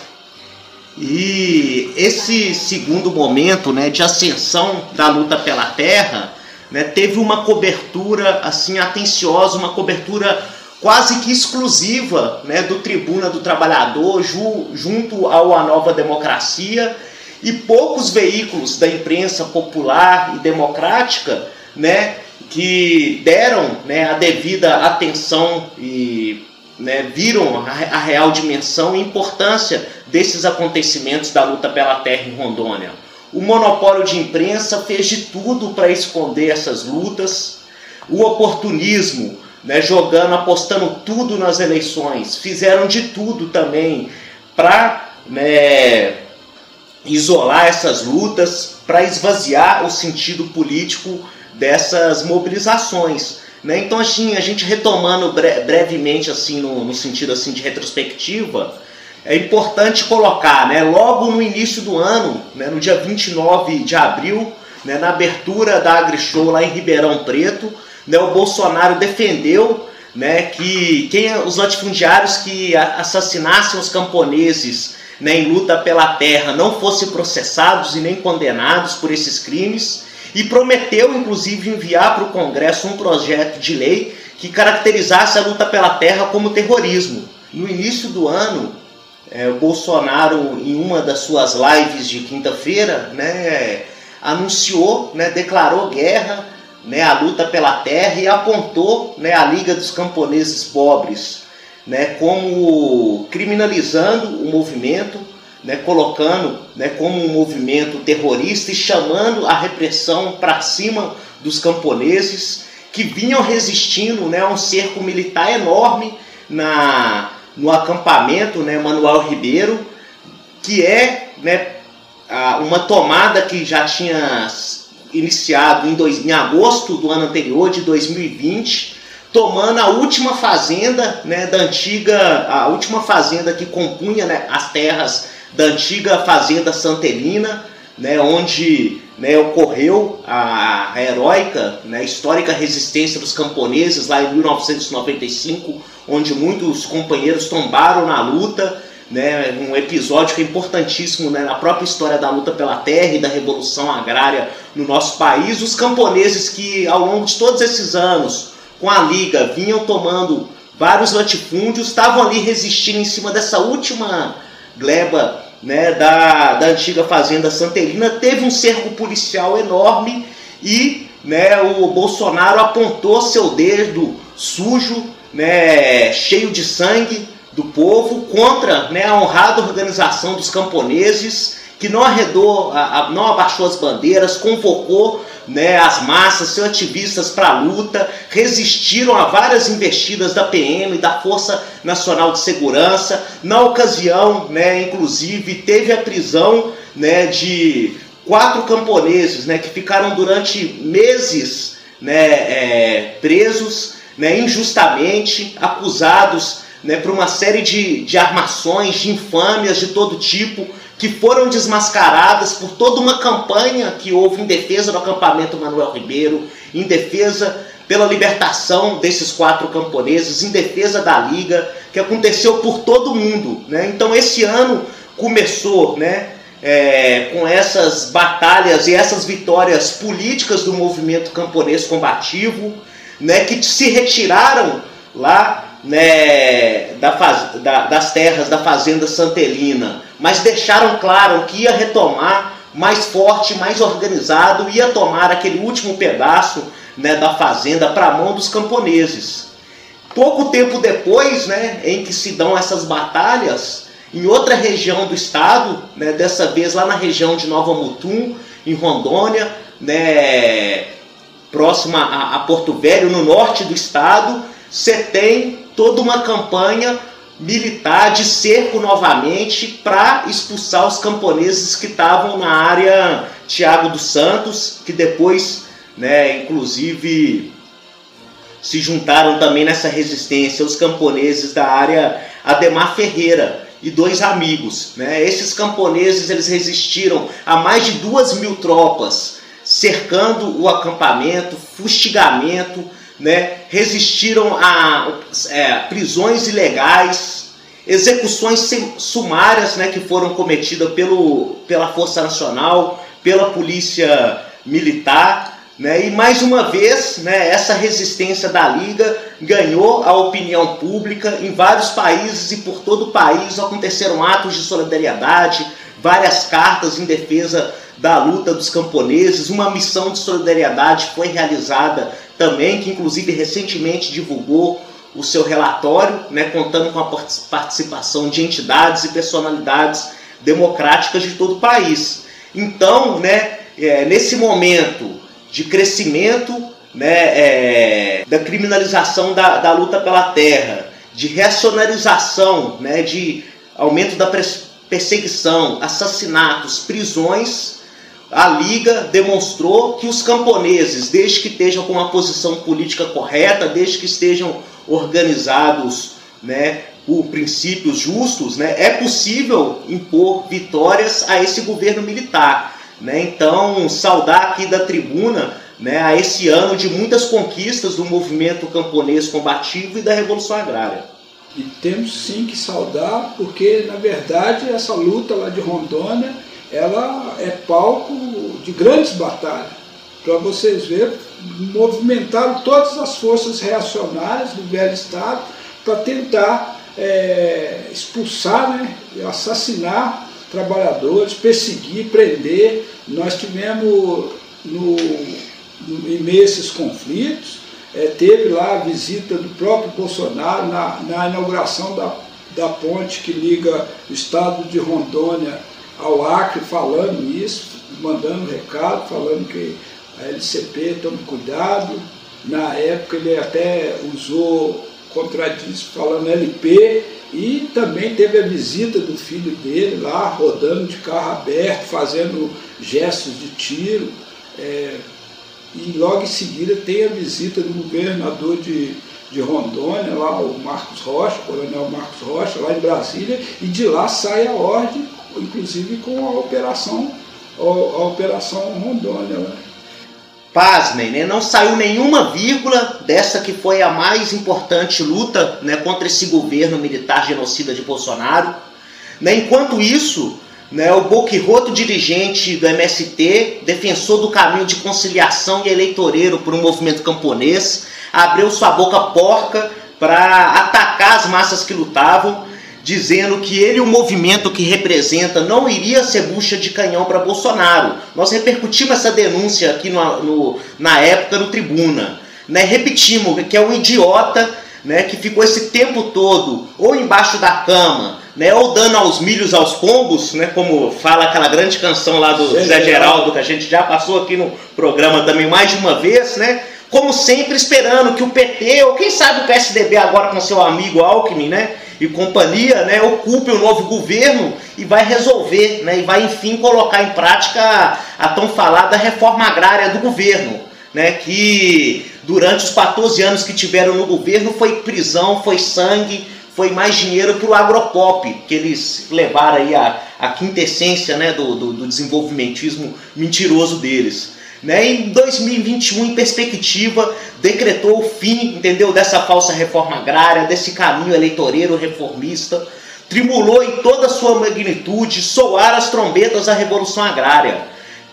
E esse segundo momento né, de ascensão da luta pela terra né, teve uma cobertura assim atenciosa, uma cobertura quase que exclusiva né, do Tribuna do Trabalhador ju, junto ao A Nova Democracia e poucos veículos da imprensa popular e democrática né, que deram né, a devida atenção e né, viram a, a real dimensão e importância desses acontecimentos da luta pela terra em Rondônia. O monopólio de imprensa fez de tudo para esconder essas lutas, o oportunismo, né, jogando, apostando tudo nas eleições, fizeram de tudo também para né, isolar essas lutas, para esvaziar o sentido político dessas mobilizações. Né? Então, assim, a gente retomando bre brevemente, assim, no, no, sentido assim de retrospectiva, é importante colocar, né, logo no início do ano, né, no dia 29 de abril, né, na abertura da AgriShow lá em Ribeirão Preto, né, o Bolsonaro defendeu né, que quem, os latifundiários que assassinassem os camponeses né, em luta pela terra não fossem processados e nem condenados por esses crimes e prometeu, inclusive, enviar para o Congresso um projeto de lei que caracterizasse a luta pela terra como terrorismo. No início do ano, é, o Bolsonaro, em uma das suas lives de quinta-feira, né, anunciou, né, declarou guerra né, a luta pela terra e apontou né, a Liga dos Camponeses Pobres né, como criminalizando o movimento, né, colocando né, como um movimento terrorista e chamando a repressão para cima dos camponeses que vinham resistindo né, a um cerco militar enorme na, no acampamento né, Manuel Ribeiro, que é né, uma tomada que já tinha iniciado em, dois, em agosto do ano anterior, de 2020, tomando a última fazenda né, da antiga, a última fazenda que compunha né, as terras da antiga fazenda Santelina, né, onde né, ocorreu a, heróica, né, histórica resistência dos camponeses lá em 1995, onde muitos companheiros tombaram na luta né, um episódio que é importantíssimo né, na própria história da luta pela terra e da revolução agrária no nosso país. Os camponeses que, ao longo de todos esses anos, com a Liga, vinham tomando vários latifúndios, estavam ali resistindo em cima dessa última gleba né, da, da antiga fazenda Santelina. Teve um cerco policial enorme e né, o Bolsonaro apontou seu dedo sujo, né, cheio de sangue do povo contra né, a honrada organização dos camponeses, que não arredou, não abaixou as bandeiras, convocou né, as massas, seus ativistas para a luta, resistiram a várias investidas da PM, e da Força Nacional de Segurança. Na ocasião, né, inclusive, teve a prisão né, de quatro camponeses né, que ficaram durante meses né, é, presos né, injustamente, acusados né, por uma série de, de armações, de infâmias de todo tipo, que foram desmascaradas por toda uma campanha que houve em defesa do acampamento Manuel Ribeiro, em defesa pela libertação desses quatro camponeses, em defesa da Liga, que aconteceu por todo mundo. Né? Então esse ano começou né, é, com essas batalhas e essas vitórias políticas do movimento camponês combativo, né, que se retiraram lá né, da, da, das terras da fazenda Santelina, mas deixaram claro que ia retomar mais forte, mais organizado, ia tomar aquele último pedaço né, da fazenda para a mão dos camponeses. Pouco tempo depois, né, em que se dão essas batalhas, em outra região do estado, né, dessa vez lá na região de Nova Mutum, em Rondônia, né, próxima a, a Porto Velho, no norte do estado, você tem toda uma campanha militar de cerco novamente para expulsar os camponeses que estavam na área Tiago dos Santos, que depois, né, inclusive, se juntaram também nessa resistência os camponeses da área Ademar Ferreira e dois amigos. Né? Esses camponeses eles resistiram a mais de duas mil tropas, cercando o acampamento, fustigamento, né? resistiram a é, prisões ilegais, execuções sumárias né, que foram cometidas pelo, pela Força Nacional, pela Polícia Militar. Né? E mais uma vez, né, essa resistência da Liga ganhou a opinião pública em vários países e por todo o país aconteceram atos de solidariedade, várias cartas em defesa da luta dos camponeses, uma missão de solidariedade foi realizada também, que inclusive recentemente divulgou o seu relatório, né, contando com a participação de entidades e personalidades democráticas de todo o país. Então, né, é, nesse momento de crescimento né, é, da criminalização da, da luta pela terra, de racionalização, né, de aumento da perseguição, assassinatos, prisões, a Liga demonstrou que os camponeses, desde que estejam com uma posição política correta, desde que estejam organizados né, por princípios justos, né, é possível impor vitórias a esse governo militar. Né? Então, saudar aqui da tribuna né, a esse ano de muitas conquistas do movimento camponês combativo e da Revolução Agrária. E temos sim que saudar, porque na verdade essa luta lá de Rondônia ela é palco de grandes batalhas. Para vocês verem, movimentaram todas as forças reacionárias do velho Estado para tentar é, expulsar, né, assassinar trabalhadores, perseguir, prender. Nós tivemos, no, no, em meio a esses conflitos, é, teve lá a visita do próprio Bolsonaro na, na inauguração da, da ponte que liga o estado de Rondônia ao Acre falando isso, mandando recado, falando que a LCP tome cuidado. Na época ele até usou, contradisse, falando LP, e também teve a visita do filho dele lá, rodando de carro aberto, fazendo gestos de tiro. É, e logo em seguida tem a visita do governador de, de Rondônia, lá o Marcos Rocha, o coronel Marcos Rocha, lá em Brasília, e de lá sai a ordem inclusive com a operação, a, a operação Rondônia. Né? Pasmem, né? não saiu nenhuma vírgula dessa que foi a mais importante luta né, contra esse governo militar genocida de Bolsonaro. Né? Enquanto isso, né, o boquirroto dirigente do MST, defensor do caminho de conciliação e eleitoreiro por um movimento camponês, abriu sua boca porca para atacar as massas que lutavam dizendo que ele, o movimento que representa, não iria ser bucha de canhão para Bolsonaro. Nós repercutimos essa denúncia aqui no, no, na época no Tribuna. Né? Repetimos que é um idiota né, que ficou esse tempo todo ou embaixo da cama, né, ou dando aos milhos aos pombos, né, como fala aquela grande canção lá do Zé, Zé Geraldo, que a gente já passou aqui no programa também mais de uma vez, né? Como sempre esperando que o PT, ou quem sabe o PSDB agora com seu amigo Alckmin, né? E companhia né, ocupe o novo governo e vai resolver, né, e vai enfim colocar em prática a, tão falada reforma agrária do governo, né, que durante os 14 anos que tiveram no governo foi prisão, foi sangue, foi mais dinheiro para o agropop, que eles levaram aí a, a quintessência né, do, do, do desenvolvimentismo mentiroso deles. Né? Em 2021, em perspectiva, decretou o fim, entendeu, dessa falsa reforma agrária, desse caminho eleitoreiro reformista, tremulou em toda a sua magnitude soar as trombetas da Revolução Agrária.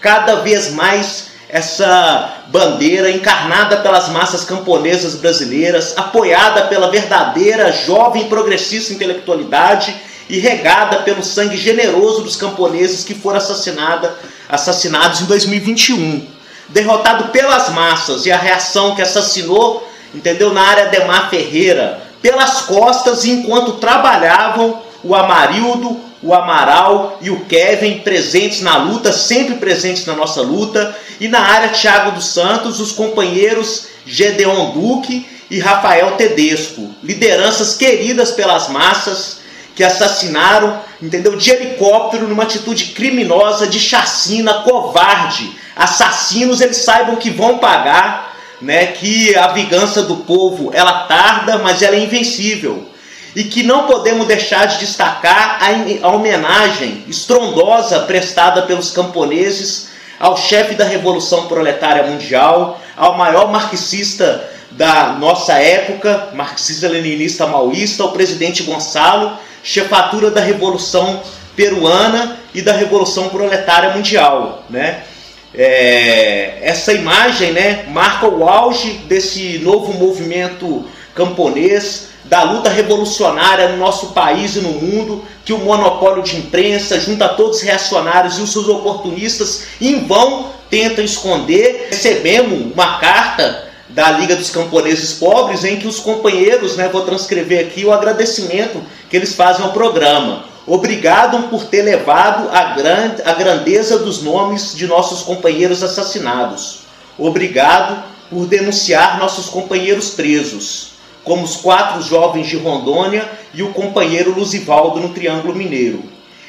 Cada vez mais essa bandeira encarnada pelas massas camponesas brasileiras, apoiada pela verdadeira jovem progressista intelectualidade e regada pelo sangue generoso dos camponeses que foram assassinada, assassinados em 2021. Derrotado pelas massas e a reação que assassinou, entendeu, na área Demar Ferreira, pelas costas enquanto trabalhavam o Amarildo, o Amaral e o Kevin presentes na luta, sempre presentes na nossa luta, e na área Thiago dos Santos, os companheiros Gedeon Duque e Rafael Tedesco, lideranças queridas pelas massas que assassinaram, entendeu, de helicóptero numa atitude criminosa de chacina, covarde. Assassinos, eles saibam que vão pagar, né, que a vingança do povo, ela tarda, mas ela é invencível. E que não podemos deixar de destacar a, homenagem estrondosa prestada pelos camponeses ao chefe da Revolução Proletária Mundial, ao maior marxista da nossa época, marxista-leninista maoísta, o presidente Gonçalo, chefatura da Revolução Peruana e da Revolução Proletária Mundial, né? É, essa imagem né, marca o auge desse novo movimento camponês, da luta revolucionária no nosso país e no mundo, que o monopólio de imprensa, junto a todos os reacionários e os seus oportunistas, em vão tentam esconder. Recebemos uma carta da Liga dos Camponeses Pobres em que os companheiros, né, vou transcrever aqui o agradecimento que eles fazem ao programa. Obrigado por ter levado a, grande, a grandeza dos nomes de nossos companheiros assassinados. Obrigado por denunciar nossos companheiros presos como os quatro jovens de Rondônia e o companheiro Luzivaldo no Triângulo Mineiro.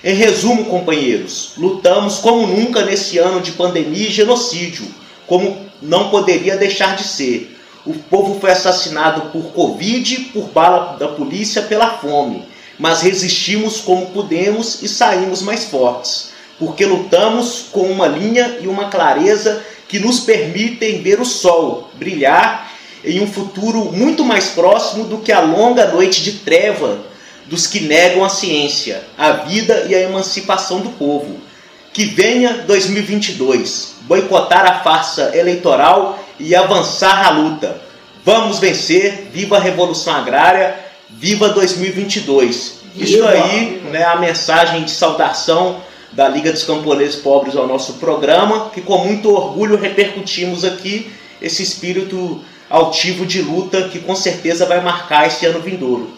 Em resumo, companheiros, lutamos como nunca nesse ano de pandemia e genocídio, como não poderia deixar de ser. O povo foi assassinado por Covid, por bala da polícia, pela fome. Mas resistimos como pudemos e saímos mais fortes, porque lutamos com uma linha e uma clareza que nos permitem ver o sol brilhar em um futuro muito mais próximo do que a longa noite de treva dos que negam a ciência, a vida e a emancipação do povo. Que venha 2022, boicotar a farsa eleitoral e avançar a luta. Vamos vencer, viva a Revolução Agrária, viva 2022. Isso aí, né, a mensagem de saudação da Liga dos Camponeses Pobres ao nosso programa, que com muito orgulho repercutimos aqui esse espírito altivo de luta que com certeza vai marcar esse ano vindouro.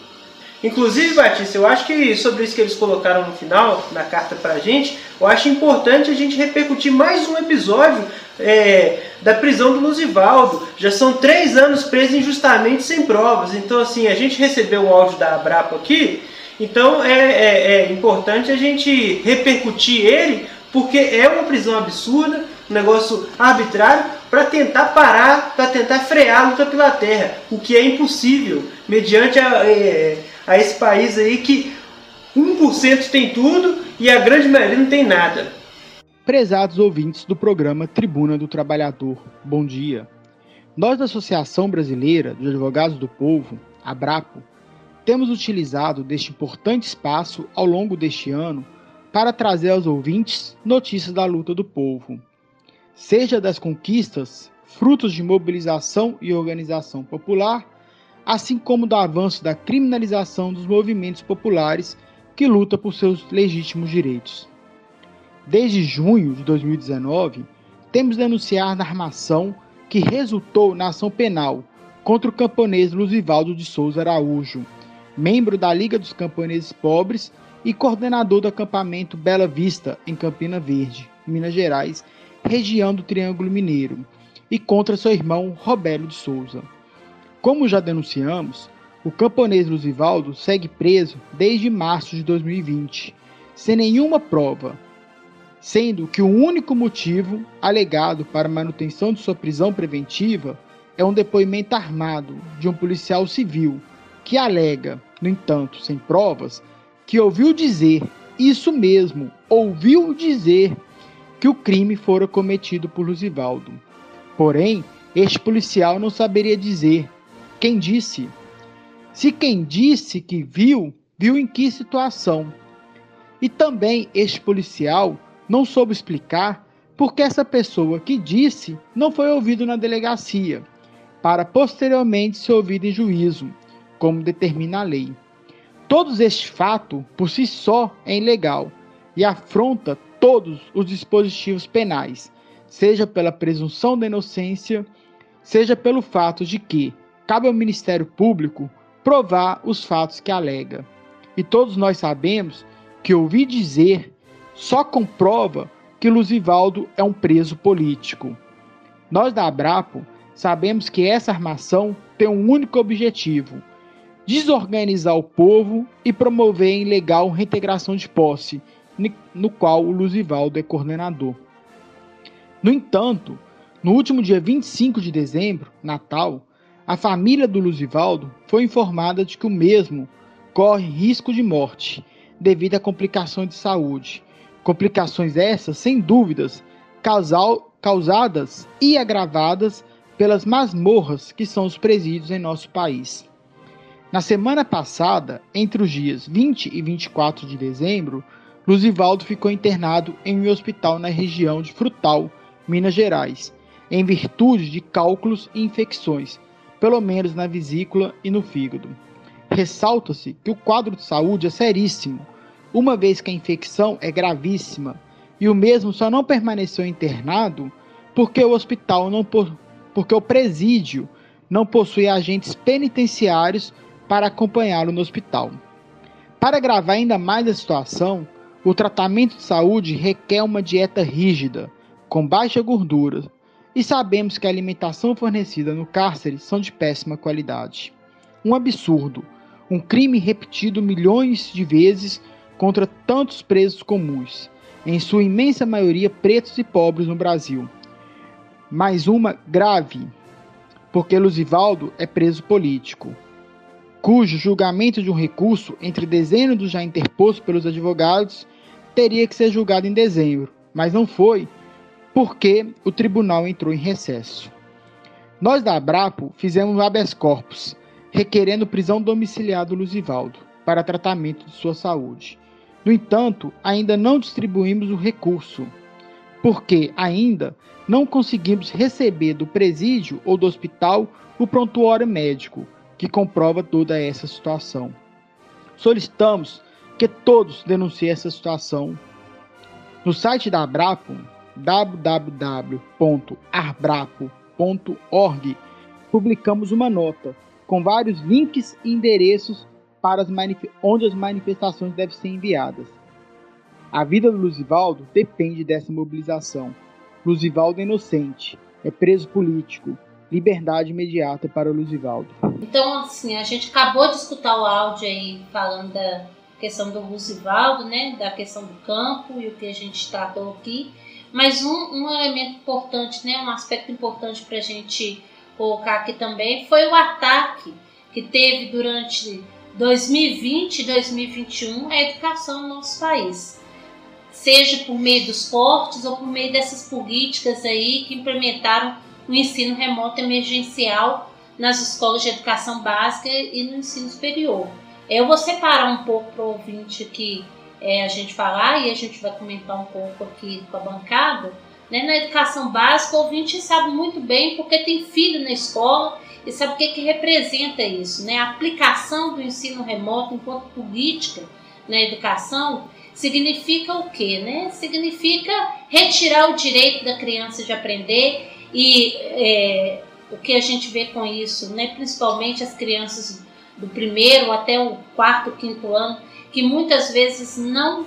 Inclusive, Batista, eu acho que sobre isso que eles colocaram no final, na carta pra gente, eu acho importante a gente repercutir mais um episódio é, da prisão do Luzivaldo. Já são três anos preso injustamente sem provas. Então, assim, a gente recebeu o áudio da Abrapo aqui, então é, é, é importante a gente repercutir ele, porque é uma prisão absurda, um negócio arbitrário, para tentar parar, para tentar frear a luta pela terra, o que é impossível, mediante a, é, a esse país aí que 1% tem tudo e a grande maioria não tem nada. Prezados ouvintes do programa Tribuna do Trabalhador, bom dia. Nós da Associação Brasileira dos Advogados do Povo, ABRAPO, temos utilizado deste importante espaço ao longo deste ano para trazer aos ouvintes notícias da luta do povo seja das conquistas, frutos de mobilização e organização popular, assim como do avanço da criminalização dos movimentos populares que lutam por seus legítimos direitos. Desde junho de 2019, temos denunciar na armação que resultou na ação penal contra o camponês Luzivaldo de Souza Araújo, membro da Liga dos Camponeses Pobres e coordenador do acampamento Bela Vista, em Campina Verde, Minas Gerais, região do Triângulo Mineiro, e contra seu irmão Robélio de Souza. Como já denunciamos, o camponês Luzivaldo segue preso desde março de 2020, sem nenhuma prova, sendo que o único motivo alegado para manutenção de sua prisão preventiva é um depoimento armado de um policial civil que alega, no entanto, sem provas, que ouviu dizer isso mesmo, ouviu dizer que o crime fora cometido por Luzivaldo. Porém, este policial não saberia dizer quem disse. Se quem disse que viu viu em que situação. E também este policial não soube explicar porque essa pessoa que disse não foi ouvido na delegacia, para posteriormente ser ouvido em juízo, como determina a lei. Todos este fato, por si só, é ilegal e afronta todos os dispositivos penais, seja pela presunção da inocência, seja pelo fato de que cabe ao Ministério Público provar os fatos que alega. E todos nós sabemos que ouvir dizer só comprova que Luzivaldo é um preso político. Nós da Abrapo sabemos que essa armação tem um único objetivo: desorganizar o povo e promover a ilegal reintegração de posse, no qual o Luzivaldo é coordenador. No entanto, no último dia 25 de dezembro, Natal, a família do Luzivaldo foi informada de que o mesmo corre risco de morte devido a complicações de saúde. Complicações essas, sem dúvidas, causal, causadas e agravadas pelas masmorras que são os presídios em nosso país. Na semana passada, entre os dias 20 e 24 de dezembro, Luzivaldo ficou internado em um hospital na região de Frutal, Minas Gerais, em virtude de cálculos e infecções, pelo menos na vesícula e no fígado. Ressalta-se que o quadro de saúde é seríssimo, uma vez que a infecção é gravíssima, e o mesmo só não permaneceu internado porque o hospital não porque o presídio não possui agentes penitenciários para acompanhá-lo no hospital. Para agravar ainda mais a situação, o tratamento de saúde requer uma dieta rígida, com baixa gordura, e sabemos que a alimentação fornecida no cárcere são de péssima qualidade. Um absurdo, um crime repetido milhões de vezes contra tantos presos comuns, em sua imensa maioria pretos e pobres no Brasil. Mais uma grave, porque Luzivaldo é preso político, cujo julgamento de um recurso entre dezembro do já interposto pelos advogados teria que ser julgado em dezembro, mas não foi porque o tribunal entrou em recesso. Nós da Abrapo fizemos habeas corpus, requerendo prisão domiciliar do Luzivaldo para tratamento de sua saúde. No entanto, ainda não distribuímos o recurso, porque ainda não conseguimos receber do presídio ou do hospital o prontuário médico que comprova toda essa situação. Solicitamos que todos denunciem essa situação. No site da Abrapo, www.arbrapo.org, publicamos uma nota com vários links e endereços para as onde as manifestações devem ser enviadas. A vida do Luzivaldo depende dessa mobilização. Luzivaldo é inocente, é preso político. Liberdade imediata para o Luzivaldo. Então, assim, a gente acabou de escutar o áudio aí falando da questão do Luzivaldo, né, da questão do campo e o que a gente tratou aqui. Mas um, um elemento importante, né, um aspecto importante para a gente colocar aqui também foi o ataque que teve durante 2020 e 2021 a educação no nosso país. Seja por meio dos cortes ou por meio dessas políticas aí que implementaram o ensino remoto emergencial nas escolas de educação básica e no ensino superior. Eu vou separar um pouco para o ouvinte aqui é, a gente falar e a gente vai comentar um pouco aqui com a bancada. Né? Na educação básica, o ouvinte sabe muito bem porque tem filho na escola e sabe o que, que representa isso. Né? A aplicação do ensino remoto enquanto política na educação significa o quê? Né? Significa retirar o direito da criança de aprender e é, o que a gente vê com isso, né? principalmente as crianças do primeiro até o quarto, quinto ano, que muitas vezes não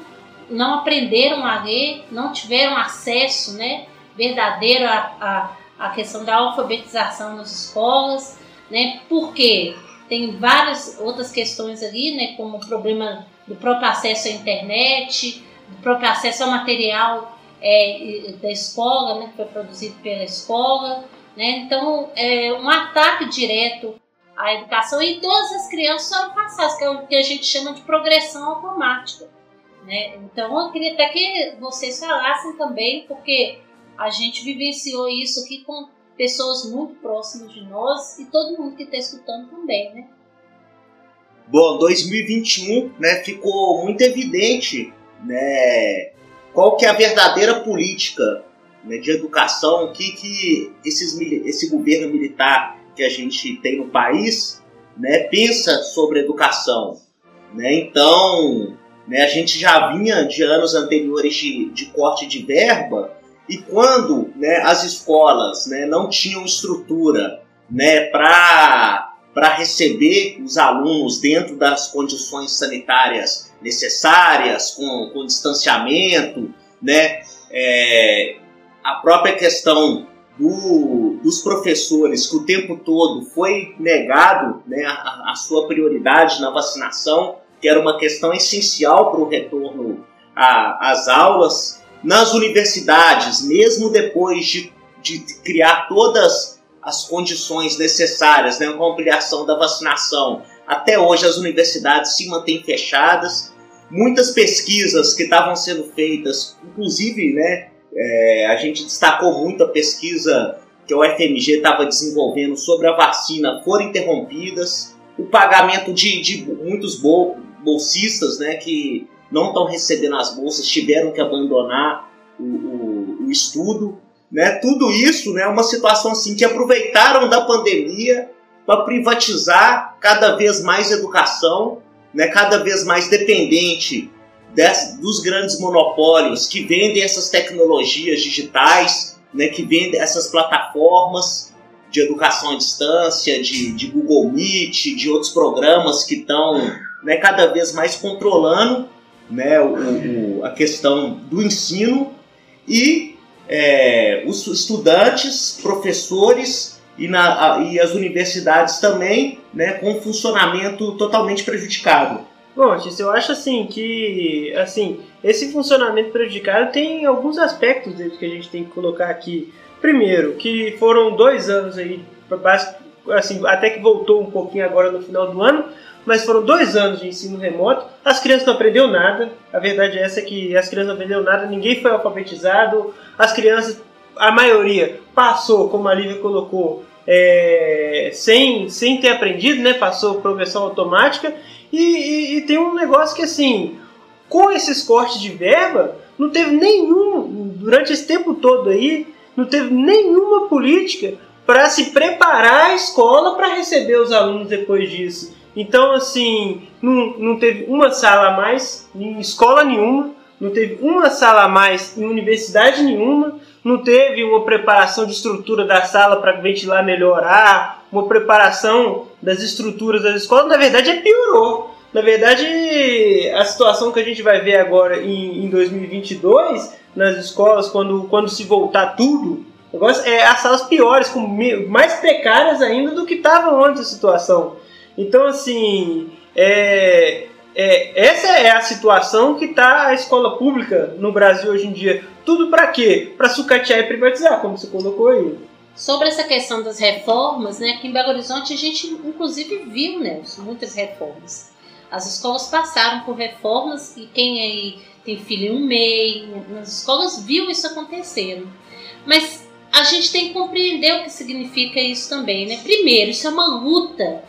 não aprenderam a ler, não tiveram acesso, né, verdadeiro à, à, à questão da alfabetização nas escolas, né, porque tem várias outras questões ali, né, como o problema do próprio acesso à internet, do próprio acesso ao material é, da escola, né, que foi produzido pela escola, né, então é um ataque direto a educação e todas as crianças foram passadas, que é o que a gente chama de progressão automática. Né? Então eu queria até que vocês falassem também, porque a gente vivenciou isso aqui com pessoas muito próximas de nós e todo mundo que está escutando também, né? Bom, 2021 né, ficou muito evidente né, qual que é a verdadeira política né, de educação que, que esses, esse governo militar que a gente tem no país né, pensa sobre educação. Né? Então, né, a gente já vinha de anos anteriores de, de corte de verba e quando né, as escolas né, não tinham estrutura né, para para receber os alunos dentro das condições sanitárias necessárias, com, com distanciamento, né? É, a própria questão do, dos professores, que o tempo todo foi negado né, a, a sua prioridade na vacinação, que era uma questão essencial para o retorno às aulas. Nas universidades, mesmo depois de, de criar todas as condições necessárias, né, ampliação da vacinação. Até hoje as universidades se mantêm fechadas. Muitas pesquisas que estavam sendo feitas, inclusive, né, é, a gente destacou muito a pesquisa que o FMG estava desenvolvendo sobre a vacina, foram interrompidas. O pagamento de, de muitos bol, bolsistas né, que não estão recebendo as bolsas tiveram que abandonar o, o, o estudo. Né? Tudo isso é né, uma situação assim que aproveitaram da pandemia para privatizar cada vez mais educação, né, cada vez mais dependente des, dos grandes monopólios que vendem essas tecnologias digitais, né, que vendem essas plataformas de educação à distância, de, de Google Meet, de outros programas que estão né, cada vez mais controlando né, o, o, a questão do ensino e é, os estudantes, professores e, na, a, e as universidades também, né, com um funcionamento totalmente prejudicado. Bom, Tício, eu acho assim que assim esse funcionamento prejudicado tem alguns aspectos dele que a gente tem que colocar aqui. Primeiro, que foram dois anos aí, assim, até que voltou um pouquinho agora no final do ano, mas foram dois anos de ensino remoto. As crianças não aprenderam nada. A verdade é essa que as crianças não aprenderam nada, ninguém foi alfabetizado. As crianças, a maioria, passou, como a Lívia colocou, é, sem, sem ter aprendido, né? Passou progressão automática. E, e, e, tem um negócio que assim, com esses cortes de verba, não teve nenhum, durante esse tempo todo aí, não teve nenhuma política para se preparar a escola para receber os alunos depois disso. Então, assim, não, não teve uma sala a mais em escola nenhuma, não teve uma sala a mais em universidade nenhuma, não teve uma preparação de estrutura da sala para ventilar melhorar, uma preparação das estruturas das escolas, na verdade é piorou. Na verdade, a situação que a gente vai ver agora em, em 2022 nas escolas, quando, quando se voltar tudo, é as salas piores, com mais precárias ainda do que estavam antes a situação. Então, assim, é, é, essa é a situação que está a escola pública no Brasil hoje em dia. Tudo para quê? Para sucatear e privatizar, como você colocou aí. Sobre essa questão das reformas, né, aqui em Belo Horizonte a gente inclusive viu, Nelson, muitas reformas. As escolas passaram por reformas e quem aí tem filho em um MEI, nas escolas viu isso acontecendo. Mas a gente tem que compreender o que significa isso também, né? Primeiro, isso é uma luta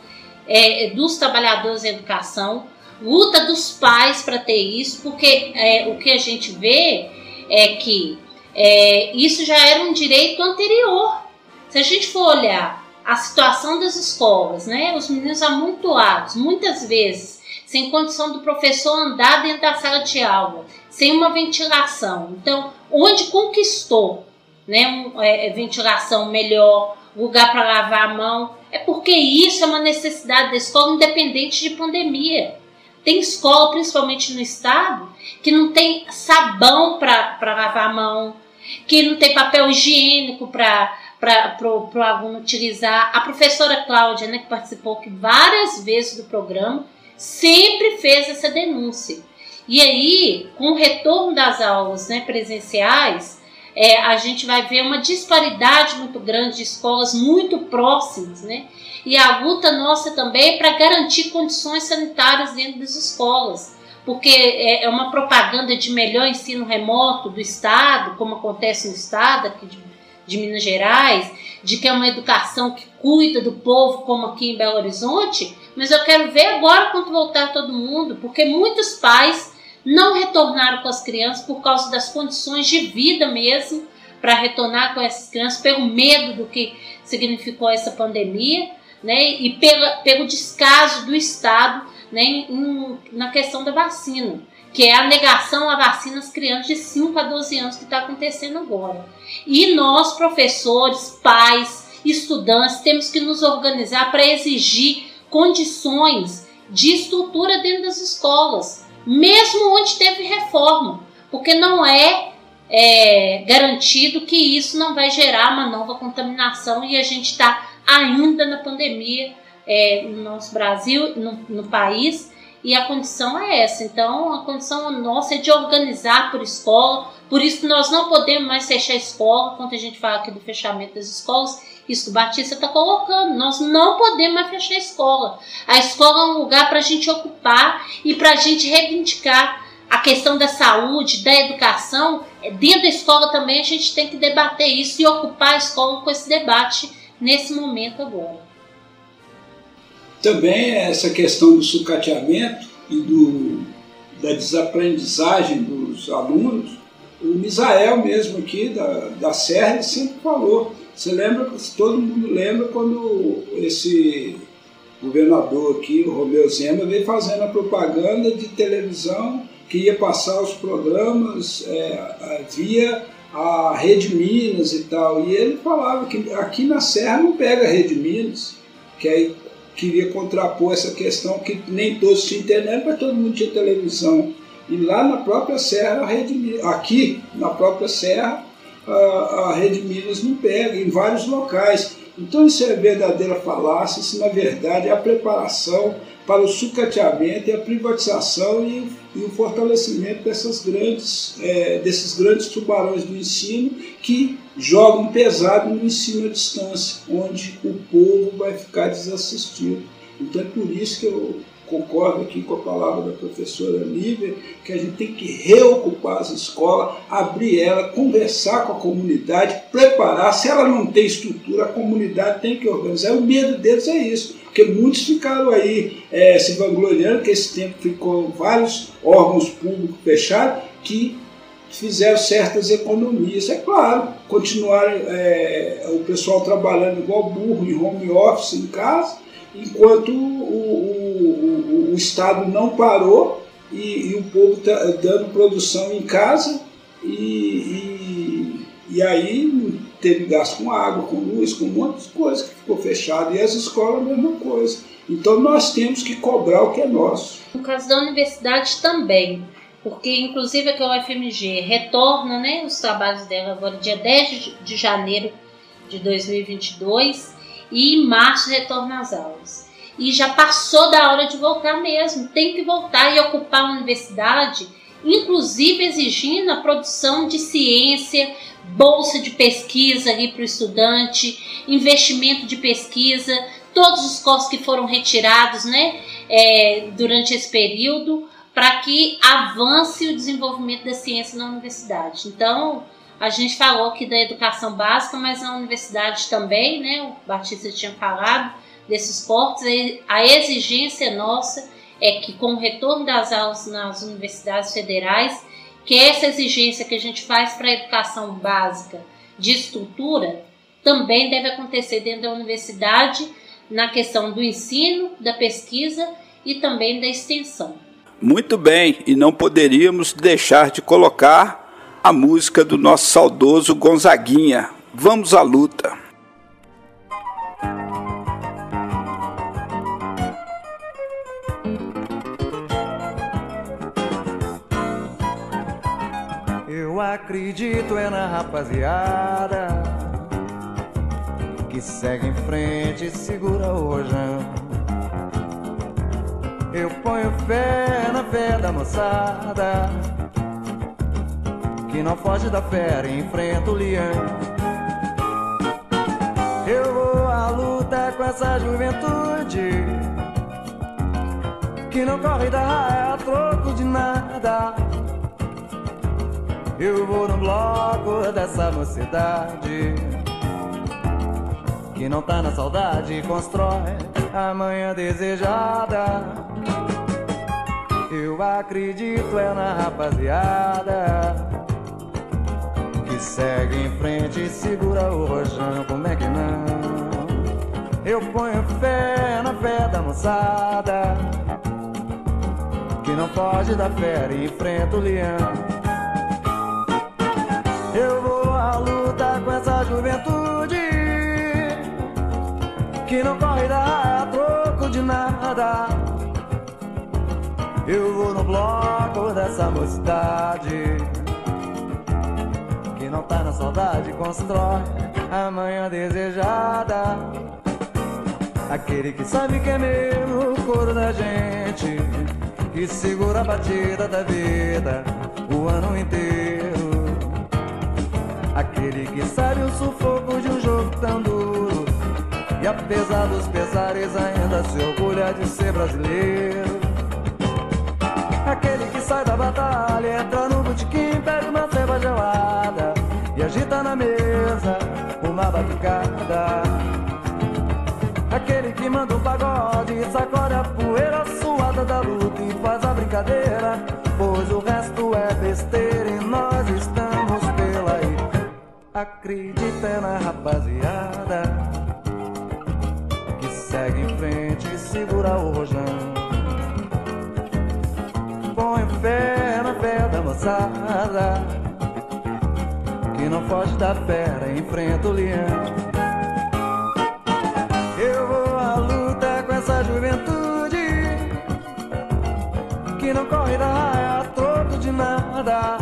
é, dos trabalhadores em educação, luta dos pais para ter isso, porque é, o que a gente vê é que é, isso já era um direito anterior. Se a gente for olhar a situação das escolas, né, os meninos amontoados, muitas vezes sem condição do professor andar dentro da sala de aula, sem uma ventilação. Então, onde conquistou né, um, é, ventilação melhor, lugar para lavar a mão, é porque isso é uma necessidade da escola, independente de pandemia. Tem escola, principalmente no estado, que não tem sabão para lavar a mão, que não tem papel higiênico para o aluno utilizar. A professora Cláudia, né, que participou aqui várias vezes do programa, sempre fez essa denúncia. E aí, com o retorno das aulas né, presenciais, é, a gente vai ver uma disparidade muito grande de escolas muito próximas, né? E a luta nossa também é para garantir condições sanitárias dentro das escolas, porque é, é uma propaganda de melhor ensino remoto do Estado, como acontece no Estado aqui de, de Minas Gerais, de que é uma educação que cuida do povo, como aqui em Belo Horizonte, mas eu quero ver agora quando voltar todo mundo, porque muitos pais não retornaram com as crianças por causa das condições de vida mesmo, para retornar com essas crianças, pelo medo do que significou essa pandemia, né, e pela, pelo descaso do Estado né, em, na questão da vacina, que é a negação à vacina às crianças de 5 a 12 anos que está acontecendo agora. E nós, professores, pais, estudantes, temos que nos organizar para exigir condições de estrutura dentro das escolas, mesmo onde teve reforma, porque não é, é garantido que isso não vai gerar uma nova contaminação e a gente está ainda na pandemia é, no nosso Brasil, no, no país, e a condição é essa. Então, a condição nossa é de organizar por escola. Por isso, nós não podemos mais fechar a escola. Quando a gente fala aqui do fechamento das escolas, isso que o Batista está colocando. Nós não podemos mais fechar a escola. A escola é um lugar para a gente ocupar e para a gente reivindicar a questão da saúde, da educação. Dentro da escola também a gente tem que debater isso e ocupar a escola com esse debate nesse momento agora. Também essa questão do sucateamento e do, da desaprendizagem dos alunos, o Misael mesmo aqui da, da Serra sempre falou. Você lembra, todo mundo lembra quando esse governador aqui, o Romeu Zema, veio fazendo a propaganda de televisão que ia passar os programas é, via a Rede Minas e tal. E ele falava que aqui na Serra não pega a Rede Minas, que aí queria contrapor essa questão que nem todos tinham internet, mas todo mundo tinha televisão. E lá na própria Serra, a Rede aqui na própria Serra, a, a Rede Minas não pega, em vários locais. Então isso é verdadeira falácia, isso na verdade é a preparação para o sucateamento e a privatização e, e o fortalecimento dessas grandes, é, desses grandes tubarões do ensino que jogam pesado no ensino à distância, onde o povo vai ficar desassistido. Então é por isso que eu concordo aqui com a palavra da professora Lívia, que a gente tem que reocupar as escolas, abrir ela, conversar com a comunidade, preparar. Se ela não tem estrutura, a comunidade tem que organizar. O medo deles é isso, porque muitos ficaram aí é, se vangloriando, que esse tempo ficou vários órgãos públicos fechados, que fizeram certas economias. É claro, continuaram é, o pessoal trabalhando igual burro em home office em casa, enquanto o, o, o, o Estado não parou e, e o povo está dando produção em casa e, e, e, aí teve gasto com água, com luz, com um monte de coisa que ficou fechado. E as escolas a mesma coisa. Então nós temos que cobrar o que é nosso. No caso da universidade também porque inclusive aqui o UFMG retorna né, os trabalhos dela agora dia 10 de janeiro de 2022 e em março retorna às aulas. E já passou da hora de voltar mesmo, tem que voltar e ocupar a universidade, inclusive exigindo a produção de ciência, bolsa de pesquisa ali para o estudante, investimento de pesquisa, todos os custos que foram retirados né, é, durante esse período, para que avance o desenvolvimento da ciência na universidade. Então, a gente falou aqui da educação básica, mas na universidade também, né? O Batista tinha falado desses cortes. A exigência nossa é que, com o retorno das aulas nas universidades federais, que essa exigência que a gente faz para a educação básica de estrutura também deve acontecer dentro da universidade na questão do ensino, da pesquisa e também da extensão. Muito bem, e não poderíamos deixar de colocar a música do nosso saudoso Gonzaguinha. Vamos à luta. Acredito é na rapaziada que segue em frente e segura o rojão. Eu ponho fé na fé da moçada Que não foge da fera e enfrenta o leão Eu vou à luta com essa juventude Que não corre da raia a troco de nada Eu vou no bloco dessa mocidade que não tá na saudade constrói a manhã desejada. Eu acredito é na rapaziada que segue em frente e segura o rojão, como é que não? Eu ponho fé na fé da moçada que não foge da fé e enfrenta o leão. À luta com essa juventude que não corre da troco de nada. Eu vou no bloco dessa mocidade que não tá na saudade, constrói a manhã desejada. Aquele que sabe que é mesmo o coro da gente, que segura a batida da vida o ano inteiro. Aquele que sabe o sufoco de um jogo tão duro, e apesar dos pesares ainda se orgulha de ser brasileiro. Aquele que sai da batalha, entra no botequim, pega uma ceva gelada e agita na mesa uma batucada. Aquele que manda um pagode, sacode a poeira suada da luta e faz a brincadeira, pois o resto é besteira e nós. Acredita na rapaziada que segue em frente e segura o rojão. Põe fé na fé da moçada Que não foge da fera, enfrenta o leão. Eu vou à luta com essa juventude Que não corre da raia troco de nada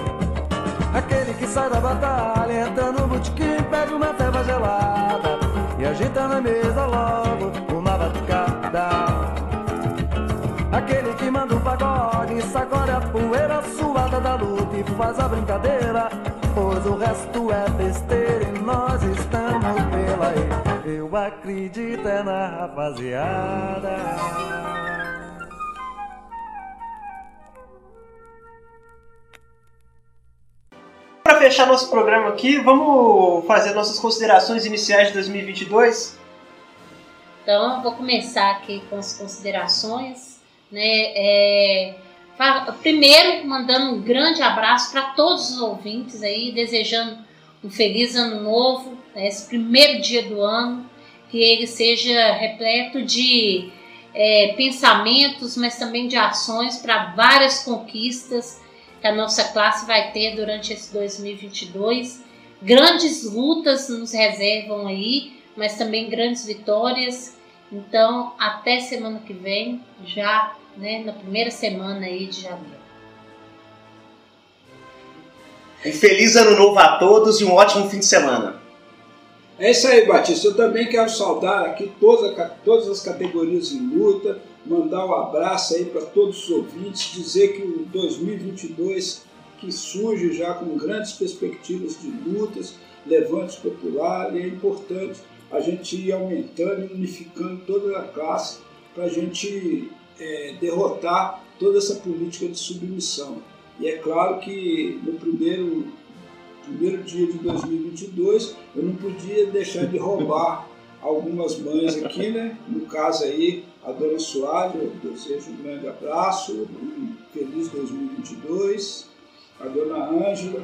Aquele que sai da batalha, entra no botequim, pede uma ceva gelada E agita na mesa logo uma batucada Aquele que manda um pagode, sacode a poeira suada da luta e faz a brincadeira. Pois o resto é besteira e nós estamos pela aí. Eu acredito é na rapaziada. Para fechar nosso programa aqui, vamos fazer nossas considerações iniciais de 2022? Então, vou começar aqui com as considerações. Né? É, primeiro, mandando um grande abraço para todos os ouvintes aí, desejando um feliz ano novo, né? esse primeiro dia do ano, que ele seja repleto de é, pensamentos, mas também de ações para várias conquistas que a nossa classe vai ter durante esse 2022. Grandes lutas nos reservam aí, mas também grandes vitórias. Então, até semana que vem, já né, na primeira semana aí de janeiro. Um feliz ano novo a todos e um ótimo fim de semana. É isso aí, Batista. Eu também quero saudar aqui todas, todas as categorias em luta, mandar um abraço aí para todos os ouvintes, dizer que o 2022 que surge já com grandes perspectivas de lutas, levantes popular, e é importante a gente ir aumentando e unificando toda a classe para a gente é, derrotar toda essa política de submissão. E é claro que no primeiro, primeiro dia de 2022 eu não podia deixar de roubar algumas mães aqui, né? No caso aí, a dona Soares, eu desejo um grande abraço, um feliz 2022. A dona Ângela,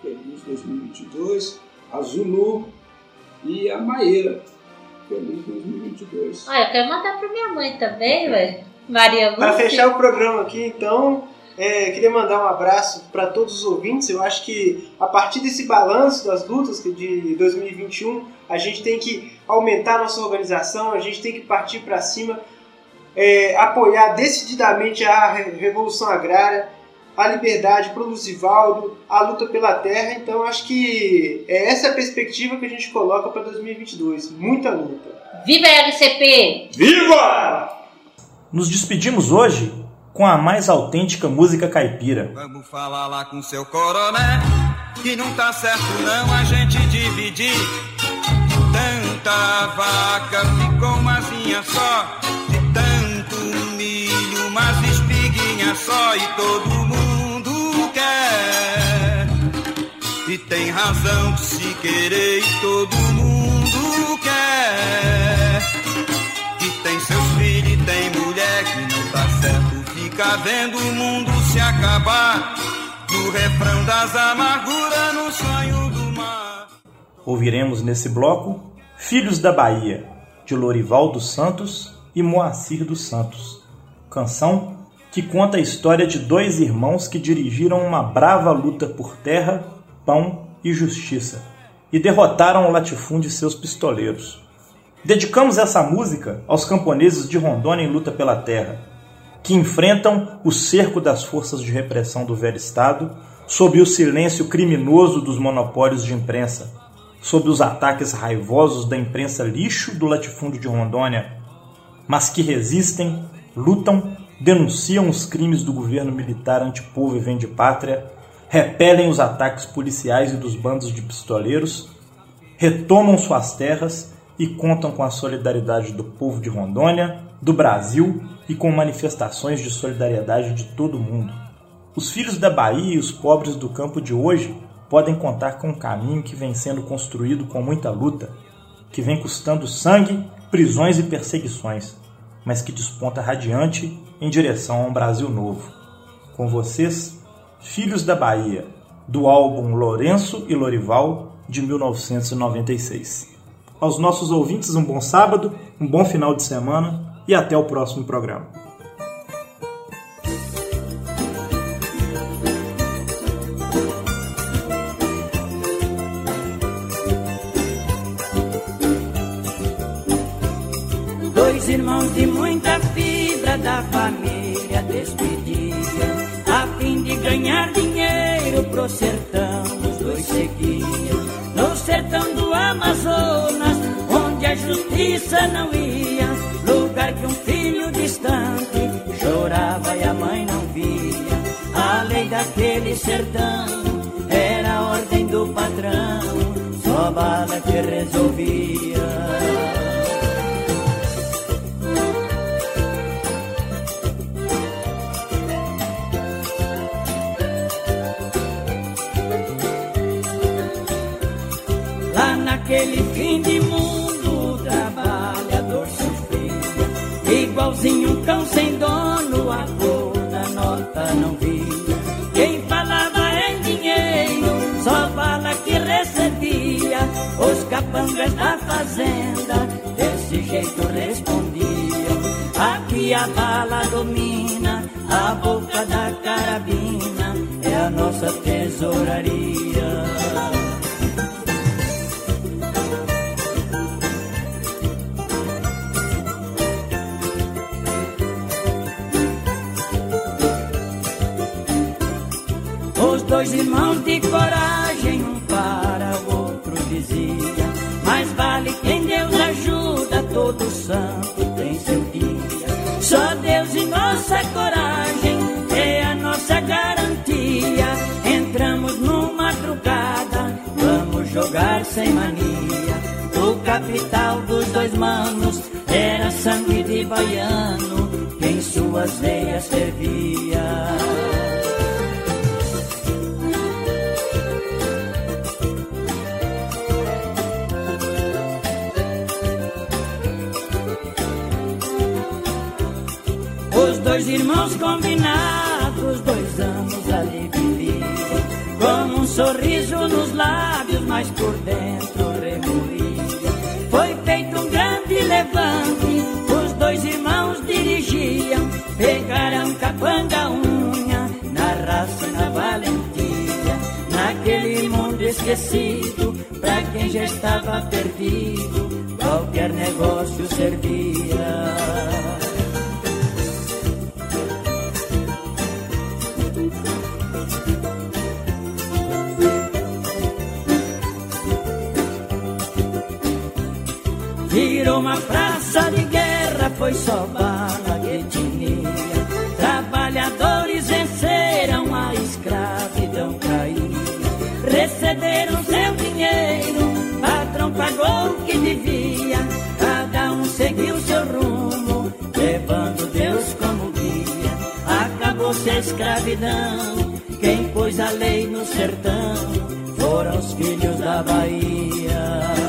feliz 2022. A Zulu e a Maíra, feliz 2022. Ah, eu quero mandar para minha mãe também, velho. Maria Lúcia. Para fechar o programa aqui, então, é, queria mandar um abraço para todos os ouvintes. Eu acho que a partir desse balanço das lutas de 2021, a gente tem que aumentar a nossa organização, a gente tem que partir para cima, é, apoiar decididamente a revolução agrária, a liberdade para o Luzivaldo, a luta pela terra. Então acho que é essa a perspectiva que a gente coloca para 2022. Muita luta. Viva a LCP! Viva! Nos despedimos hoje com a mais autêntica música caipira. Vamos falar lá com seu coroné, que não tá certo não a gente dividir. Tanta vaca ficou uma zinha só, de tanto milho, umas espiguinhas só e todo mundo quer. E tem razão de se querer e todo mundo quer. Que tem seus filhos e tem mulher que não tá certo fica vendo o mundo se acabar. Refrão das amarguras, no sonho do mar. Ouviremos nesse bloco Filhos da Bahia, de Lorival dos Santos e Moacir dos Santos. Canção que conta a história de dois irmãos que dirigiram uma brava luta por terra, pão e justiça e derrotaram o latifúndio e seus pistoleiros. Dedicamos essa música aos camponeses de Rondônia em luta pela terra, que enfrentam o cerco das forças de repressão do velho Estado sob o silêncio criminoso dos monopólios de imprensa, sob os ataques raivosos da imprensa lixo do latifúndio de Rondônia, mas que resistem, lutam, denunciam os crimes do governo militar antipovo e vende pátria, repelem os ataques policiais e dos bandos de pistoleiros, retomam suas terras e contam com a solidariedade do povo de Rondônia, do Brasil e com manifestações de solidariedade de todo o mundo. Os filhos da Bahia e os pobres do campo de hoje podem contar com um caminho que vem sendo construído com muita luta, que vem custando sangue, prisões e perseguições, mas que desponta radiante em direção a um Brasil novo. Com vocês, Filhos da Bahia, do álbum Lourenço e Lorival de 1996. Aos nossos ouvintes, um bom sábado, um bom final de semana e até o próximo programa. Dois irmãos de muita fibra da família despediam, a fim de ganhar dinheiro pro sertão. Os dois seguiam sertão do Amazonas, onde a justiça não ia, lugar que um filho distante chorava e a mãe não via. A lei daquele sertão era a ordem do patrão, só bala que resolvia. Lá naquele fim de mundo, trabalhador sofria. Igualzinho um cão sem dono, a cor da nota não via. Quem falava em dinheiro, só bala que recebia. Os capangas da fazenda, desse jeito respondiam. Aqui a bala domina, a boca da carabina, é a nossa tesouraria. Irmãos de coragem, um para o outro dizia: Mais vale quem Deus ajuda, todo santo tem seu dia. Só Deus e nossa coragem é a nossa garantia. Entramos numa madrugada, vamos jogar sem mania. O capital dos dois manos era sangue de baiano, que em suas veias fervia. Dois irmãos combinados, dois anos ali viviam, com um sorriso nos lábios, mas por dentro remoía. Foi feito um grande levante, os dois irmãos dirigiam, pegaram capanga unha, na raça e na valentia, naquele mundo esquecido, pra quem já estava perdido, qualquer negócio servia. Foi só bala que tinha. Trabalhadores venceram a escravidão caía. Receberam seu dinheiro, patrão pagou o que devia. Cada um seguiu seu rumo, levando Deus como guia. Acabou-se a escravidão, quem pôs a lei no sertão foram os filhos da Bahia.